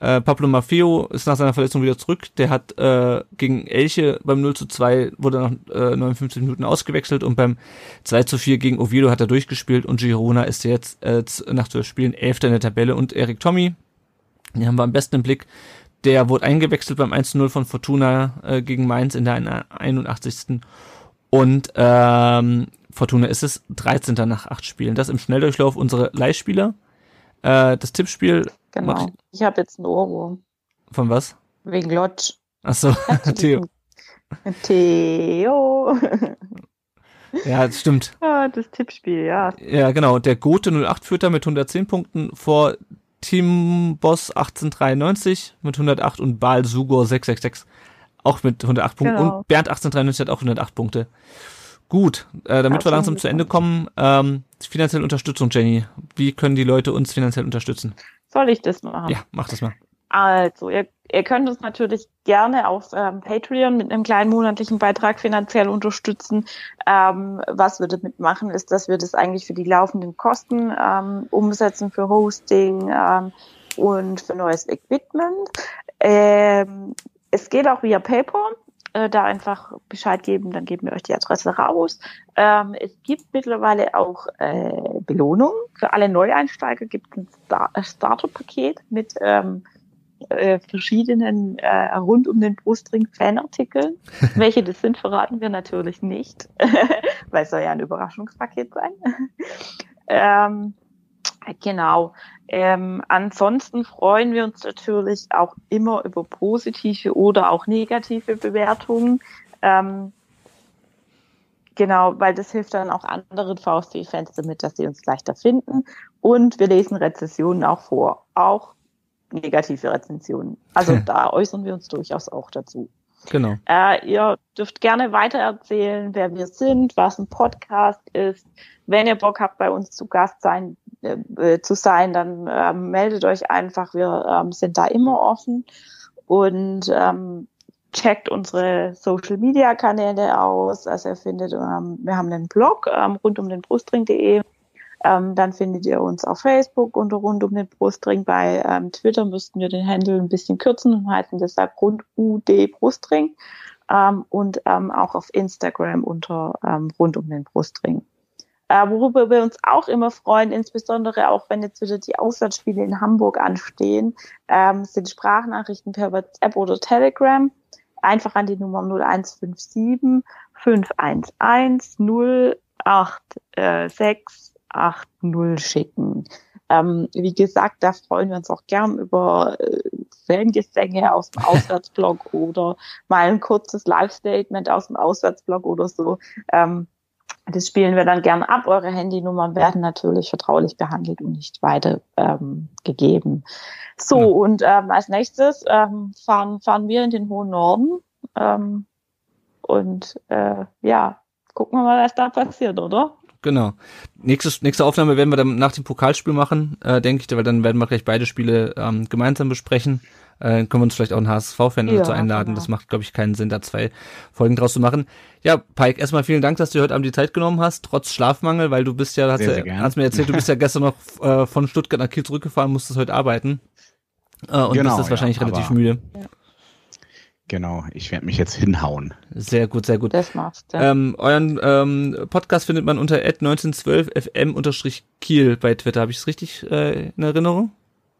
Äh, Pablo Maffeo ist nach seiner Verletzung wieder zurück. Der hat äh, gegen Elche beim 0 zu 2 wurde nach äh, 59 Minuten ausgewechselt und beim 2 zu 4 gegen Oviedo hat er durchgespielt und Girona ist jetzt äh, nach zwölf Spielen Elfter in der Tabelle und Erik Tommy, den haben wir am besten im Blick, der wurde eingewechselt beim 1 zu 0 von Fortuna äh, gegen Mainz in der 81. Und ähm, Fortuna ist es 13. nach acht Spielen. Das im Schnelldurchlauf unsere Leihspieler. Äh, das Tippspiel Genau. Mach- Ich habe jetzt einen Ohrwurm. von was? Wegen Lodge. Ach so, Theo. Theo. Ja, das stimmt. Ah, das Tippspiel, ja. Ja, genau. Der Gote 08 führt da mit 110 Punkten vor Team Boss 1893 mit 108 und Baal Sugor 666 auch mit 108 Punkten. Genau. Und Bernd 1893 hat auch 108 Punkte. Gut, äh, damit wir langsam zu Ende kommen, ähm, finanzielle Unterstützung, Jenny. Wie können die Leute uns finanziell unterstützen? Soll ich das machen? Ja, mach das mal. Also, ihr, ihr könnt uns natürlich gerne auf ähm, Patreon mit einem kleinen monatlichen Beitrag finanziell unterstützen. Ähm, was wir damit machen, ist, dass wir das eigentlich für die laufenden Kosten ähm, umsetzen, für Hosting ähm, und für neues Equipment. Ähm, es geht auch via PayPal. Äh, da einfach Bescheid geben, dann geben wir euch die Adresse raus. Ähm, es gibt mittlerweile auch äh, Belohnung. Für alle Neueinsteiger gibt es ein Star Starter-Paket mit ähm, äh, verschiedenen äh, rund um den Brustring Fanartikeln. Welche das sind, verraten wir natürlich nicht, weil es soll ja ein Überraschungspaket sein. ähm, genau. Ähm, ansonsten freuen wir uns natürlich auch immer über positive oder auch negative Bewertungen. Ähm, Genau, weil das hilft dann auch anderen VfB-Fans damit, dass sie uns leichter finden. Und wir lesen Rezessionen auch vor. Auch negative Rezensionen. Also da äußern wir uns durchaus auch dazu. Genau. Äh, ihr dürft gerne weitererzählen, wer wir sind, was ein Podcast ist. Wenn ihr Bock habt, bei uns zu Gast sein, äh, zu sein, dann ähm, meldet euch einfach. Wir ähm, sind da immer offen und ähm, checkt unsere Social Media Kanäle aus. Also ihr findet, ähm, wir haben einen Blog ähm, rund um den Brustring.de. Ähm, dann findet ihr uns auf Facebook unter rund um den Brustring. Bei ähm, Twitter müssten wir den Handle ein bisschen kürzen und heißen deshalb rund UD Brustring. Ähm, und ähm, auch auf Instagram unter ähm, rund um den Brustring. Äh, worüber wir uns auch immer freuen, insbesondere auch wenn jetzt wieder die Auswärtsspiele in Hamburg anstehen, ähm, sind Sprachnachrichten per WhatsApp oder Telegram. Einfach an die Nummer 0157 511 08680 schicken. Ähm, wie gesagt, da freuen wir uns auch gern über äh, Fangesänge aus dem Auswärtsblock oder mal ein kurzes Live-Statement aus dem Auswärtsblock oder so. Ähm, das spielen wir dann gern ab. Eure Handynummern werden natürlich vertraulich behandelt und nicht weiter ähm, gegeben. So, Ja. und ähm, als nächstes ähm, fahren, fahren wir in den hohen Norden. Ähm, und äh, ja, gucken wir mal, was da passiert, oder? Genau. Nächste, nächste Aufnahme werden wir dann nach dem Pokalspiel machen, äh, denke ich, weil dann werden wir gleich beide Spiele ähm, gemeinsam besprechen. Äh, können wir uns vielleicht auch einen HSV-Fan Ja, dazu einladen. genau. Das macht, glaube ich, keinen Sinn, da zwei Folgen draus zu machen. Ja, Pike, erstmal vielen Dank, dass du heute Abend die Zeit genommen hast, trotz Schlafmangel, weil du bist ja, hast, Sehr, sehr ja, gern. hast mir erzählt, du bist ja gestern noch äh, von Stuttgart nach Kiel zurückgefahren, musstest heute arbeiten. Äh, und Genau, bist jetzt ja, wahrscheinlich relativ aber- müde. Genau, ich werde mich jetzt hinhauen. Sehr gut, sehr gut. Das machst du. Ähm, euren ähm, Podcast findet man unter 1912fm-kiel bei Twitter. Habe ich es richtig äh, in Erinnerung?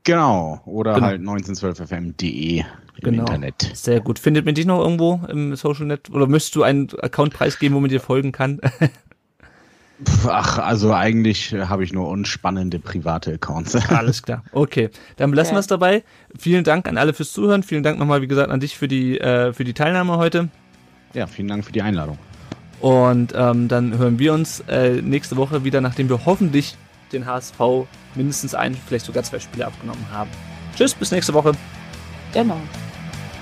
Genau, oder Genau. halt 1912fm.de im Genau. Internet. Sehr gut. Findet man dich noch irgendwo im Social Net? Oder möchtest du einen Account preisgeben, wo man dir folgen kann? Pff, Ach, also eigentlich äh, habe ich nur unspannende private Accounts. Alles klar. Okay, dann belassen Okay. wir es dabei. Vielen Dank an alle fürs Zuhören. Vielen Dank nochmal, wie gesagt, an dich für die, äh, für die Teilnahme heute. ja, vielen Dank für die Einladung. Und ähm, dann hören wir uns äh, nächste Woche wieder, nachdem wir hoffentlich den HSV mindestens ein, vielleicht sogar zwei Spiele abgenommen haben. Tschüss, bis nächste Woche. genau.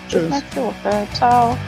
Bis Tschüss. nächste Woche. Ciao.